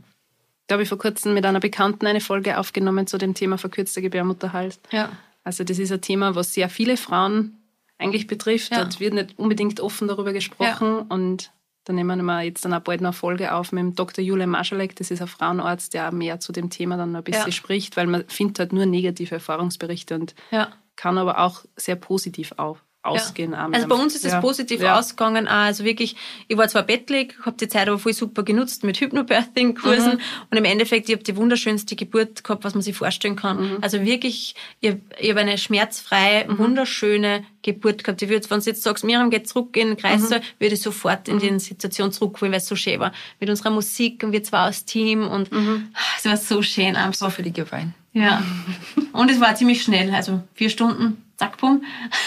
[SPEAKER 1] Da habe ich vor kurzem mit einer Bekannten eine Folge aufgenommen zu dem Thema verkürzter Gebärmutterhals.
[SPEAKER 4] Ja.
[SPEAKER 1] Also das ist ein Thema, was sehr viele Frauen eigentlich betrifft.
[SPEAKER 4] Ja.
[SPEAKER 1] Da wird nicht unbedingt offen darüber gesprochen. Und da nehmen wir jetzt dann auch bald noch eine Folge auf mit dem Dr. Julian Marschalek. Das ist ein Frauenarzt, der auch mehr zu dem Thema dann noch ein bisschen
[SPEAKER 4] Ja.
[SPEAKER 1] spricht, weil man findet halt nur negative Erfahrungsberichte und
[SPEAKER 4] Ja.
[SPEAKER 1] kann aber auch sehr positiv auf, ausgehen. mit
[SPEAKER 4] Also bei uns ist es
[SPEAKER 1] Ja.
[SPEAKER 4] positiv
[SPEAKER 1] Ja.
[SPEAKER 4] ausgegangen. Auch. Also wirklich, ich war zwar bettlig, habe die Zeit aber voll super genutzt mit Hypnobirthing-Kursen
[SPEAKER 1] Mhm.
[SPEAKER 4] und im Endeffekt, ich habe die wunderschönste Geburt gehabt, was man sich vorstellen kann.
[SPEAKER 1] Mhm.
[SPEAKER 4] Also wirklich, ich habe hab eine schmerzfreie, wunderschöne Geburt gehabt. Ich würde, wenn du jetzt sagst, Miriam geht zurück in den Kreissaal,
[SPEAKER 1] Mhm.
[SPEAKER 4] würde ich sofort in die Situation zurückholen, weil es so schön war. Mit unserer Musik und wir zwei als Team und
[SPEAKER 1] Mhm.
[SPEAKER 4] es war so schön einfach.
[SPEAKER 6] So viele geweint.
[SPEAKER 4] Ja. Und es war ziemlich schnell, also vier Stunden, zack, bumm.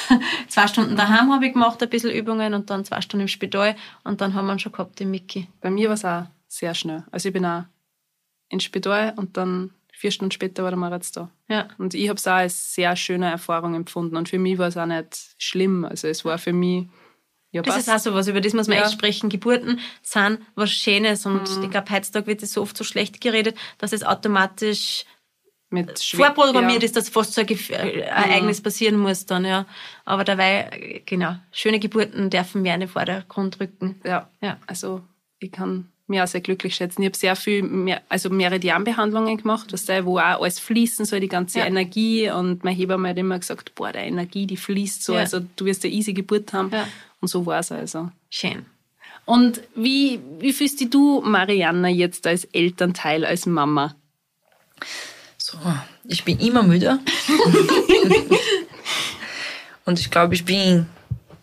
[SPEAKER 4] zwei Stunden daheim habe ich gemacht, ein bisschen Übungen und dann zwei Stunden im Spital und dann haben wir ihn schon gehabt, den Mickey.
[SPEAKER 1] Bei mir war es auch sehr schnell. Also ich bin auch ins Spital und dann vier Stunden später war der Moritz da.
[SPEAKER 4] Ja.
[SPEAKER 1] Und ich habe es auch als sehr schöne Erfahrung empfunden. Und für mich war es auch nicht schlimm. Also es war für mich, ja,
[SPEAKER 4] Das
[SPEAKER 1] passt.
[SPEAKER 4] ist auch so was, über das muss man
[SPEAKER 1] Ja.
[SPEAKER 4] echt sprechen. Geburten sind was Schönes und ich glaube, heutzutage wird das so oft so schlecht geredet, dass es automatisch vorprogrammiert
[SPEAKER 1] ja.
[SPEAKER 4] ist, dass fast so ein Gef- äh, Ereignis passieren muss dann, ja. Aber dabei, äh, genau, schöne Geburten dürfen mehr in den Vordergrund rücken.
[SPEAKER 1] Ja.
[SPEAKER 4] Ja.
[SPEAKER 1] also ich kann mich auch sehr glücklich schätzen. Ich habe sehr viel, mehr, also Meridianbehandlungen gemacht, was da, wo auch alles fließen soll, die ganze
[SPEAKER 4] Ja.
[SPEAKER 1] Energie. Und mein Hebamme hat immer gesagt, boah, die Energie, die fließt so,
[SPEAKER 4] Ja.
[SPEAKER 1] also du wirst eine easy Geburt haben.
[SPEAKER 4] Ja.
[SPEAKER 1] Und so war es also.
[SPEAKER 4] Schön.
[SPEAKER 1] Und wie, wie fühlst dich du, Marianna, jetzt als Elternteil, als Mama?
[SPEAKER 6] So, ich bin immer müde. Und ich glaube, ich bin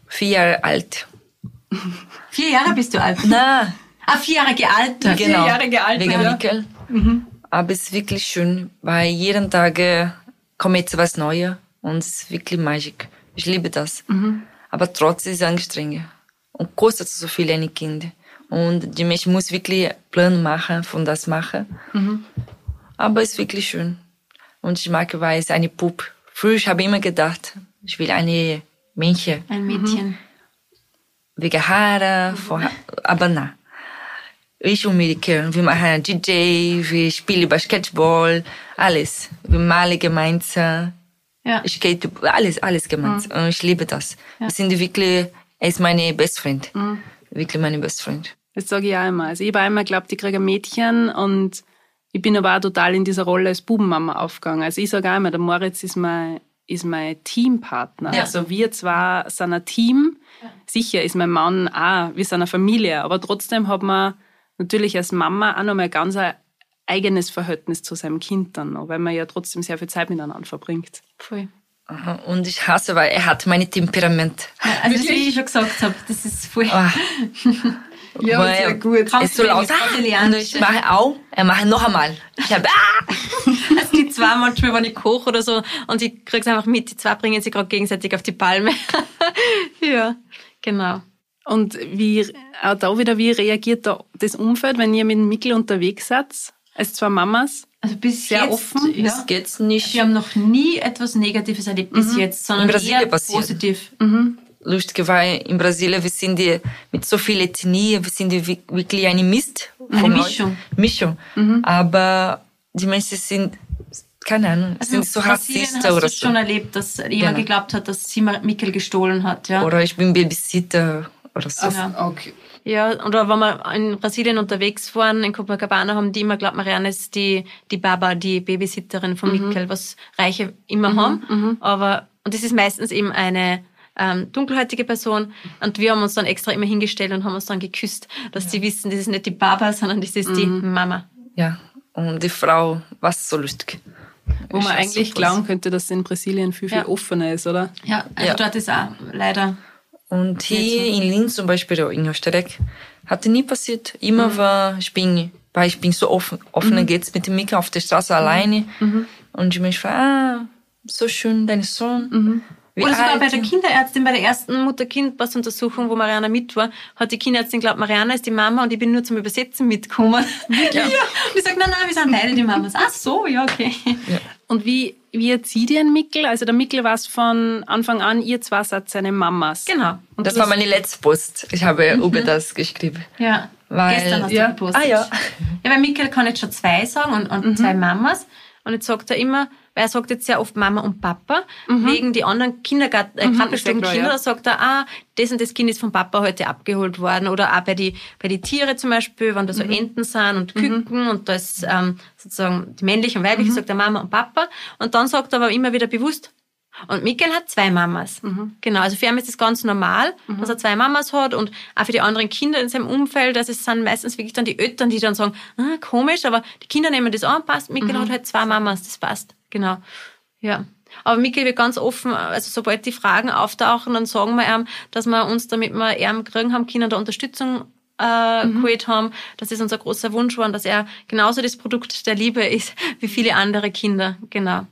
[SPEAKER 6] vier Jahre alt.
[SPEAKER 4] Vier Jahre bist du alt.
[SPEAKER 6] Na,
[SPEAKER 4] Ah, vier Jahre gealtert.
[SPEAKER 6] genau.
[SPEAKER 1] Jahre gealtert,
[SPEAKER 6] Wegen
[SPEAKER 1] ja.
[SPEAKER 6] Mikkel. Aber es ist wirklich schön, weil jeden Tag äh, kommt jetzt was Neues und es ist wirklich Magic. Ich liebe das. Aber trotzdem ist es anstrengend und kostet so viel ein Kind. Und die Mensch muss wirklich Plan machen, von das machen. Aber es ist wirklich schön. Und ich mag, weil es eine Puppe. Früher habe ich immer gedacht, ich will eine Männchen
[SPEAKER 4] Ein Mädchen.
[SPEAKER 6] wegen Haare, vor, aber na. Ich und Mirike, wir machen DJ, wir spielen Basketball, alles. Wir malen gemeinsam,
[SPEAKER 4] Ja.
[SPEAKER 6] ich gehe alles, alles gemeinsam. Und ich liebe das. Wir sind wirklich, er ist meine Best Friend. Wirklich meine Best Friend.
[SPEAKER 1] Das sage ich auch immer. Also ich habe immer geglaubt, ich kriege ein Mädchen und ich bin aber auch total in dieser Rolle als Bubenmama aufgegangen. Also ich sage auch immer, der Moritz ist mein, ist mein Teampartner.
[SPEAKER 4] Ja.
[SPEAKER 1] Also wir zwar sind ein Team, sicher ist mein Mann auch, wir sind eine Familie, aber trotzdem hat man natürlich als Mama auch nochmal ganz ein eigenes Verhältnis zu seinem Kind dann noch, weil man ja trotzdem sehr viel Zeit miteinander verbringt.
[SPEAKER 4] Voll.
[SPEAKER 6] Aha. Und ich hasse, weil er hat mein Temperament.
[SPEAKER 4] Also, das, wie ich schon gesagt habe, das ist voll.
[SPEAKER 6] Ah.
[SPEAKER 1] Ja,
[SPEAKER 6] Weil
[SPEAKER 1] sehr gut.
[SPEAKER 6] Ist so laut. Ich mache auch, er macht noch einmal. Ich habe, ah!
[SPEAKER 4] Also die zwei manchmal, wenn ich koche oder so, und ich krieg's einfach mit, die zwei bringen sich gerade gegenseitig auf die Palme. ja, genau.
[SPEAKER 1] Und wie, auch da wieder, wie reagiert da das Umfeld, wenn ihr mit dem Mikkel unterwegs seid, als zwei Mamas?
[SPEAKER 4] Also bis
[SPEAKER 1] Sehr
[SPEAKER 4] jetzt,
[SPEAKER 1] offen,
[SPEAKER 4] Ja.
[SPEAKER 6] Das geht's nicht.
[SPEAKER 4] Wir haben noch nie etwas Negatives erlebt bis jetzt, sondern eher positiv.
[SPEAKER 6] Lustig, weil in Brasilien wir sind die, mit so viel Ethnie, wir sind die wi- wirklich eine Mist.
[SPEAKER 4] Eine
[SPEAKER 6] von
[SPEAKER 4] Mischung.
[SPEAKER 6] Mischung. Aber die Menschen sind, keine Ahnung, sind so
[SPEAKER 4] Also Brasilien
[SPEAKER 6] Rassisten
[SPEAKER 4] hast
[SPEAKER 6] oder
[SPEAKER 4] du schon
[SPEAKER 6] so.
[SPEAKER 4] erlebt, dass jemand
[SPEAKER 6] Genau.
[SPEAKER 4] geglaubt hat, dass sie Mikkel gestohlen hat, ja.
[SPEAKER 6] Oder ich bin Babysitter oder so.
[SPEAKER 4] Ja.
[SPEAKER 1] Okay.
[SPEAKER 4] Ja, oder wenn wir in Brasilien unterwegs waren, in Copacabana, haben die immer glaubt, Marianne ist die, die Baba, die Babysitterin von Mikkel, was Reiche immer haben. Aber, und das ist meistens eben eine ähm, dunkelhäutige Person. Und wir haben uns dann extra immer hingestellt und haben uns dann geküsst, dass die wissen, das ist nicht die Baba, sondern das ist die Mama.
[SPEAKER 6] Ja. Und die Frau war so lustig.
[SPEAKER 1] Wo man eigentlich
[SPEAKER 6] so
[SPEAKER 1] glauben könnte, dass in Brasilien viel, viel
[SPEAKER 4] Ja.
[SPEAKER 1] offener ist, oder?
[SPEAKER 4] Ja, also
[SPEAKER 6] Ja.
[SPEAKER 4] dort ist auch leider.
[SPEAKER 6] Und hier in Linz zum Beispiel, in Österreich, hatte nie passiert. Immer war, ich bin, weil ich bin so offen, offener geht's mit dem Mika auf der Straße alleine. Und ich mich frage, ah, so schön, dein Sohn. Wie
[SPEAKER 4] Oder sogar bei der Kinderärztin, bei der ersten Mutter-Kind-Pass-Untersuchung, wo Mariana mit war, hat die Kinderärztin glaubt, Mariana ist die Mama und ich bin nur zum Übersetzen mitgekommen. Ja. Und ich sage, nein, nein, wir sind beide die Mamas. Ach so, ja, okay.
[SPEAKER 1] Und wie, wie erzieht ihr den Mickel? Also der Mickel war es von Anfang an, ihr zwei seid seine Mamas.
[SPEAKER 4] Genau. Und
[SPEAKER 6] Das war meine letzte Post. Ich habe über das geschrieben.
[SPEAKER 4] Ja.
[SPEAKER 6] Weil-
[SPEAKER 4] Gestern hast
[SPEAKER 1] ja.
[SPEAKER 4] du gepostet.
[SPEAKER 6] Ah, ja.
[SPEAKER 4] Ja, weil Mikkel kann jetzt schon zwei sagen und, und zwei Mamas. Und jetzt sagt er immer, weil er sagt jetzt sehr oft Mama und Papa, wegen die anderen Kindergarten, äh,
[SPEAKER 1] ist ja
[SPEAKER 4] Krabbelstubenkinder,
[SPEAKER 1] klar, ja.
[SPEAKER 4] da sagt er, ah, das und das Kind ist vom Papa heute abgeholt worden. Oder auch bei die, bei die Tiere zum Beispiel, wenn da so Enten sind und Küken und da ist ähm, sozusagen die männliche und weibliche, sagt er Mama und Papa. Und dann sagt er aber immer wieder bewusst, und Mikkel hat zwei Mamas. Genau, also für ihn ist das ganz normal, dass er zwei Mamas hat und auch für die anderen Kinder in seinem Umfeld, also es sind meistens wirklich dann die Eltern, die dann sagen, ah, komisch, aber die Kinder nehmen das an, passt, Mikkel hat halt zwei Mamas, das passt. Genau, ja. Aber Mikkel wird ganz offen, also sobald die Fragen auftauchen, dann sagen wir ihm, dass wir uns, damit wir ihn kriegen haben, Kinder der Unterstützung äh, geholt haben, das unser großer Wunsch war und dass er genauso das Produkt der Liebe ist wie viele andere Kinder. Genau.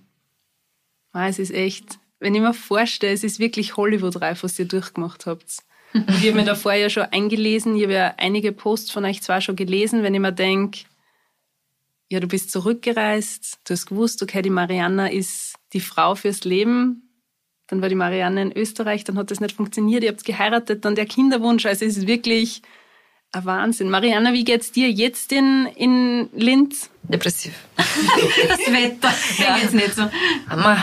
[SPEAKER 1] Ah, es ist echt, wenn ich mir vorstelle, es ist wirklich Hollywood-reif, was ihr durchgemacht habt. Und ich habe mir davor ja schon eingelesen, ich habe ja einige Posts von euch zwar schon gelesen, wenn ich mir denke, ja, du bist zurückgereist, du hast gewusst, okay, die Marianna ist die Frau fürs Leben. Dann war die Marianne in Österreich, dann hat das nicht funktioniert, ihr habt geheiratet, dann der Kinderwunsch. Also es ist wirklich ein Wahnsinn. Marianna, wie geht's dir jetzt in, in Linz?
[SPEAKER 6] Depressiv.
[SPEAKER 4] Das Wetter, ja. jetzt nicht so.
[SPEAKER 6] Aber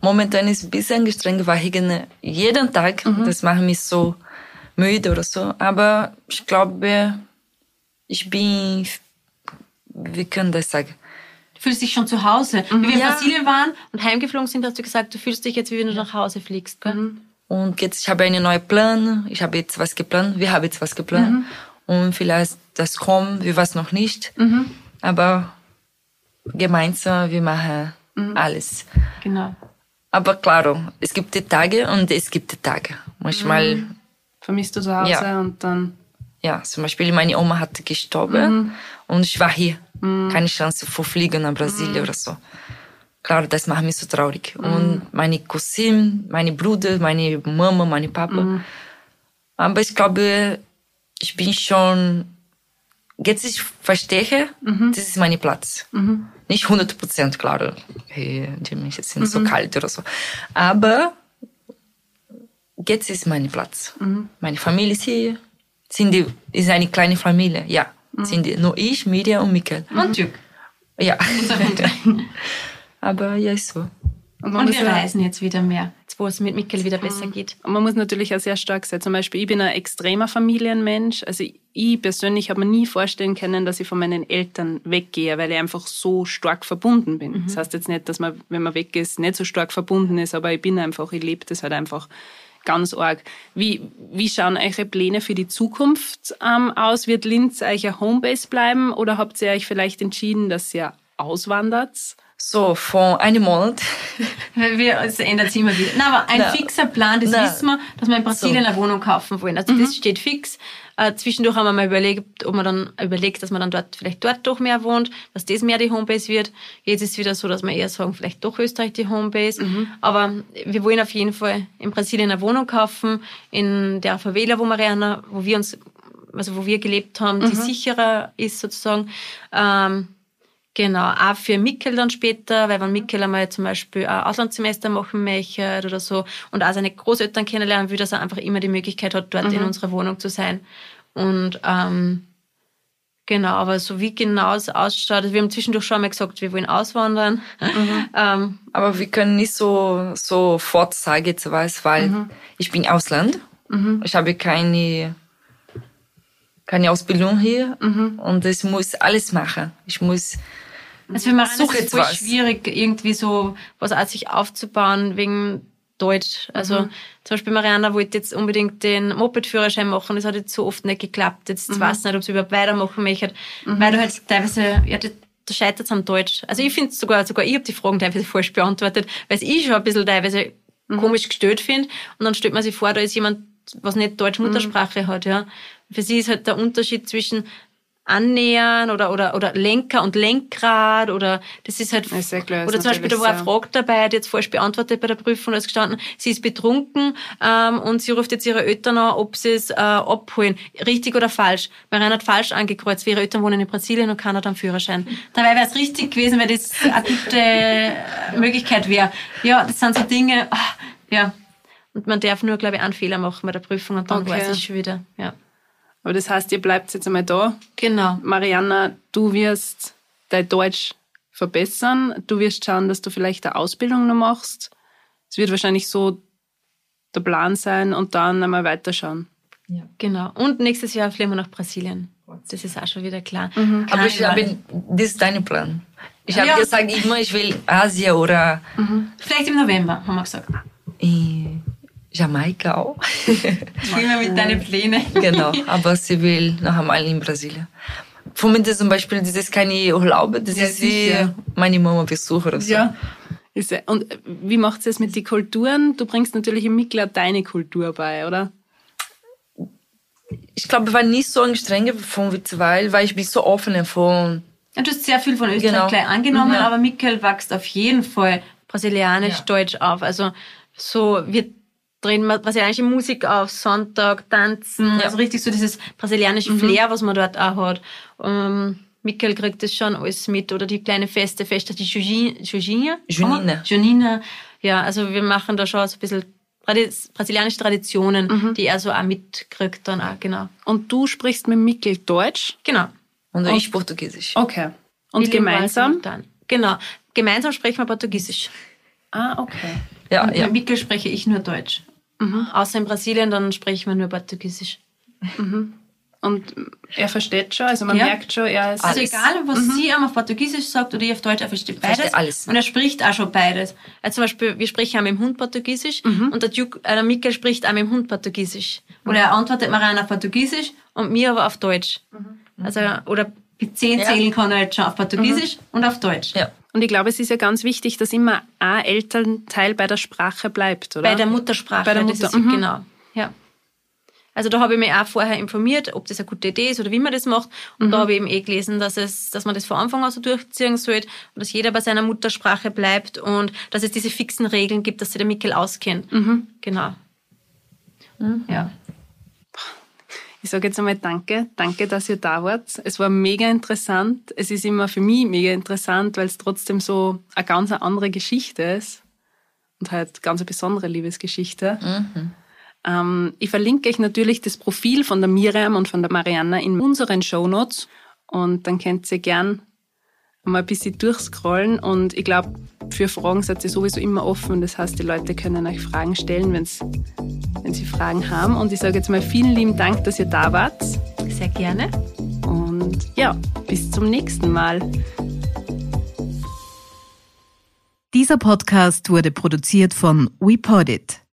[SPEAKER 6] momentan ist es ein bisschen angestrengt, weil ich jeden Tag, das macht mich so müde oder so. Aber ich glaube, ich bin, wie kann das sagen?
[SPEAKER 4] Du fühlst dich schon zu Hause. Wie wir in
[SPEAKER 6] Ja.
[SPEAKER 4] Brasilien waren und heimgeflogen sind, hast du gesagt, du fühlst dich jetzt, wie wenn du nach Hause fliegst. Gell?
[SPEAKER 6] Und jetzt, ich habe einen neuen Plan. Ich habe jetzt was geplant. Wir haben jetzt was geplant. Und vielleicht das kommt, wir wissen noch nicht. Aber gemeinsam, wir machen alles.
[SPEAKER 4] Genau.
[SPEAKER 6] Aber klar, es gibt die Tage und es gibt die Tage. Manchmal,
[SPEAKER 1] Vermisst du zu Hause
[SPEAKER 6] Ja.
[SPEAKER 1] und dann
[SPEAKER 6] ja, zum Beispiel meine Oma hatte gestorben und ich war hier. Keine Chance für Fliegen nach Brasilien oder so. Klar, das macht mich so traurig. Und meine Cousine, meine Brüder, meine Mama, meine Papa. Aber ich glaube, ich bin schon, jetzt ich verstehe, das ist mein Platz. Nicht 100 Prozent, klar. Hey, die Menschen sind so kalt oder so. Aber jetzt ist mein Platz. Meine Familie ist hier. Sind die, ist eine kleine Familie, ja. Sind die, nur ich, Miriam und Mikkel.
[SPEAKER 4] Und Jürg.
[SPEAKER 6] Ja. Aber ja, ist so.
[SPEAKER 1] Und man,
[SPEAKER 4] Und
[SPEAKER 1] muss
[SPEAKER 4] wir reisen jetzt wieder mehr, jetzt wo es mit Mikkel wieder besser geht.
[SPEAKER 1] und man muss natürlich auch sehr stark sein. Zum Beispiel, ich bin ein extremer Familienmensch. Also ich persönlich habe mir nie vorstellen können, dass ich von meinen Eltern weggehe, weil ich einfach so stark verbunden bin. Das heißt jetzt nicht, dass man, wenn man weg ist, nicht so stark verbunden ist, aber ich bin einfach, ich lebe das halt einfach ganz arg. Wie, wie schauen eure Pläne für die Zukunft ähm, aus? Wird Linz ein Homebase bleiben oder habt ihr euch vielleicht entschieden, dass ihr auswandert?
[SPEAKER 6] So, vor einem Monat.
[SPEAKER 4] Wir, es ändert sich immer wieder. Nein, aber ein
[SPEAKER 6] Na.
[SPEAKER 4] fixer Plan, das
[SPEAKER 6] Na.
[SPEAKER 4] wissen wir, dass wir in Brasilien eine Wohnung kaufen wollen. Also das steht fix. Äh, zwischendurch haben wir mal überlegt, ob man dann überlegt, dass man dann dort vielleicht dort doch mehr wohnt, dass das mehr die Homebase wird. Jetzt ist es wieder so, dass wir eher sagen, vielleicht doch Österreich die Homebase. Aber wir wollen auf jeden Fall in Brasilien eine Wohnung kaufen, in der Favela, wo Mariana, wo wir uns, also wo wir gelebt haben, die sicherer ist sozusagen. Ähm, Genau, auch für Mikkel dann später, weil wenn Mikkel einmal zum Beispiel ein Auslandssemester machen möchte oder so und auch seine Großeltern kennenlernen will, dass er einfach immer die Möglichkeit hat, dort mhm. in unserer Wohnung zu sein. Und ähm, genau, aber so wie genau es ausschaut, also wir haben zwischendurch schon mal gesagt, wir wollen auswandern. Mhm.
[SPEAKER 6] ähm, aber wir können nicht so jetzt weiß, weil mhm. ich bin Ausland. Mhm. Ich habe keine keine Ausbildung hier mhm. und ich muss alles machen. Ich muss
[SPEAKER 4] also für Marianne ist es voll was. schwierig, irgendwie so was an sich aufzubauen wegen Deutsch. Also mhm. zum Beispiel Mariana wollte jetzt unbedingt den Moped-Führerschein machen, das hat jetzt so oft nicht geklappt. Jetzt mhm. weiß ich nicht, ob sie überhaupt weitermachen möchte, mhm. weil du halt teilweise, ja, da scheitert es am Deutsch. Also ich finde sogar, sogar ich habe die Fragen teilweise falsch beantwortet, weil ich schon ein bisschen teilweise mhm. komisch gestellt finde. Und dann stellt man sich vor, da ist jemand, was nicht Deutsch Muttersprache mhm. hat, ja. Für sie ist halt der Unterschied zwischen annähern oder, oder, oder Lenker und Lenkrad oder das ist halt,
[SPEAKER 1] ist klar,
[SPEAKER 4] oder zum Beispiel da war eine Frage dabei, die jetzt falsch beantwortet bei der Prüfung, da ist gestanden, sie ist betrunken ähm, und sie ruft jetzt ihre Eltern an, ob sie es äh, abholen. Richtig oder falsch? Marianne hat falsch angekreuzt, ihre Eltern wohnen in Brasilien und Kanada am Führerschein. Dabei wäre es richtig gewesen, weil das eine gute Möglichkeit wäre. Ja, das sind so Dinge, ach, ja. Und man darf nur, glaube ich, einen Fehler machen bei der Prüfung und dann okay. weiß ich schon wieder, ja.
[SPEAKER 1] Aber das heißt, ihr bleibt jetzt einmal da.
[SPEAKER 4] Genau.
[SPEAKER 1] Marianna, du wirst dein Deutsch verbessern. Du wirst schauen, dass du vielleicht eine Ausbildung noch machst. Es wird wahrscheinlich so der Plan sein und dann einmal weiterschauen.
[SPEAKER 4] Ja, genau. Und nächstes Jahr fliegen wir nach Brasilien. Das ist auch schon wieder klar.
[SPEAKER 6] Mhm. Aber ich habe, das ist dein Plan. Ich habe ja. gesagt, immer, ich will Asien oder.
[SPEAKER 4] Mhm. Vielleicht im November, haben wir gesagt.
[SPEAKER 6] Äh, Jamaika auch.
[SPEAKER 4] Immer mit deinen Plänen.
[SPEAKER 6] genau, aber sie will noch einmal in Brasilien. Für mich zum Beispiel, das ist keine Urlaub, das ja, ist die, meine Mama Besuch oder so.
[SPEAKER 1] Ja. Und wie macht es mit den Kulturen? Du bringst natürlich im Mitglied deine Kultur bei, oder?
[SPEAKER 6] Ich glaube, ich war nicht so anstrengend von Witzweil, weil ich bin so offen von...
[SPEAKER 4] Ja, du hast sehr viel von Österreich genau. gleich angenommen, ja. aber Mikkel wächst auf jeden Fall brasilianisch-deutsch auf. Also so wird drehen wir brasilianische Musik auf, Sonntag, tanzen, ja. also richtig so dieses brasilianische mhm. Flair, was man dort auch hat. Um, Mikkel kriegt das schon alles mit oder die kleine Feste, Feste, die Junina.
[SPEAKER 6] Junina.
[SPEAKER 4] Junina. Ja, also wir machen da schon so ein bisschen brasilianische Traditionen, mhm. die er so auch mitkriegt dann auch, genau.
[SPEAKER 1] Und du sprichst mit Mikkel Deutsch?
[SPEAKER 4] Genau.
[SPEAKER 6] Und, Und ich Portugiesisch.
[SPEAKER 1] Okay. Und gemeinsam?
[SPEAKER 4] Dann. Genau. Gemeinsam sprechen wir Portugiesisch.
[SPEAKER 1] Ah, okay.
[SPEAKER 4] Ja, Und ja. Mit Mikkel spreche ich nur Deutsch. Mhm. Außer in Brasilien, dann sprechen wir nur Portugiesisch.
[SPEAKER 1] Mhm. Und er versteht schon, also man ja. merkt schon, er ist.
[SPEAKER 4] Also egal, was mhm. sie ihm auf Portugiesisch sagt oder ich auf Deutsch, er versteht beides. Versteht
[SPEAKER 6] alles.
[SPEAKER 4] Und er spricht auch schon beides. Also zum Beispiel, wir sprechen auch mit dem Hund Portugiesisch mhm. und der, Duke, äh, der Mikkel spricht auch mit dem Hund Portugiesisch. Oder er antwortet Marianne auf Portugiesisch und mir aber auf Deutsch. Mhm. Also, oder mit zehn ja. zählen kann er jetzt schon auf Portugiesisch mhm. und auf Deutsch.
[SPEAKER 1] Ja. Und ich glaube, es ist ja ganz wichtig, dass immer ein Elternteil bei der Sprache bleibt, oder?
[SPEAKER 4] Bei der Muttersprache,
[SPEAKER 1] bei der Mutter. Ist, mhm.
[SPEAKER 4] genau. Ja. Also da habe ich mich auch vorher informiert, ob das eine gute Idee ist oder wie man das macht. Und mhm. da habe ich eben eh gelesen, dass, es, dass man das von Anfang an so durchziehen sollte und dass jeder bei seiner Muttersprache bleibt und dass es diese fixen Regeln gibt, dass sich der Mikkel auskennt. Mhm. Genau.
[SPEAKER 1] Mhm. Ja. Ich sage jetzt einmal Danke. Danke, dass ihr da wart. Es war mega interessant. Es ist immer für mich mega interessant, weil es trotzdem so eine ganz andere Geschichte ist. Und halt ganz eine besondere Liebesgeschichte. Mhm. Ähm, ich verlinke euch natürlich das Profil von der Miriam und von der Marianna in unseren Shownotes. Und dann könnt ihr gern mal ein bisschen durchscrollen. Und ich glaube, für Fragen seid ihr sowieso immer offen. Das heißt, die Leute können euch Fragen stellen, wenn's wenn Sie Fragen haben. Und ich sage jetzt mal vielen lieben Dank, dass ihr da wart.
[SPEAKER 4] Sehr gerne.
[SPEAKER 1] Und ja, bis zum nächsten Mal.
[SPEAKER 7] Dieser Podcast wurde produziert von WePodit.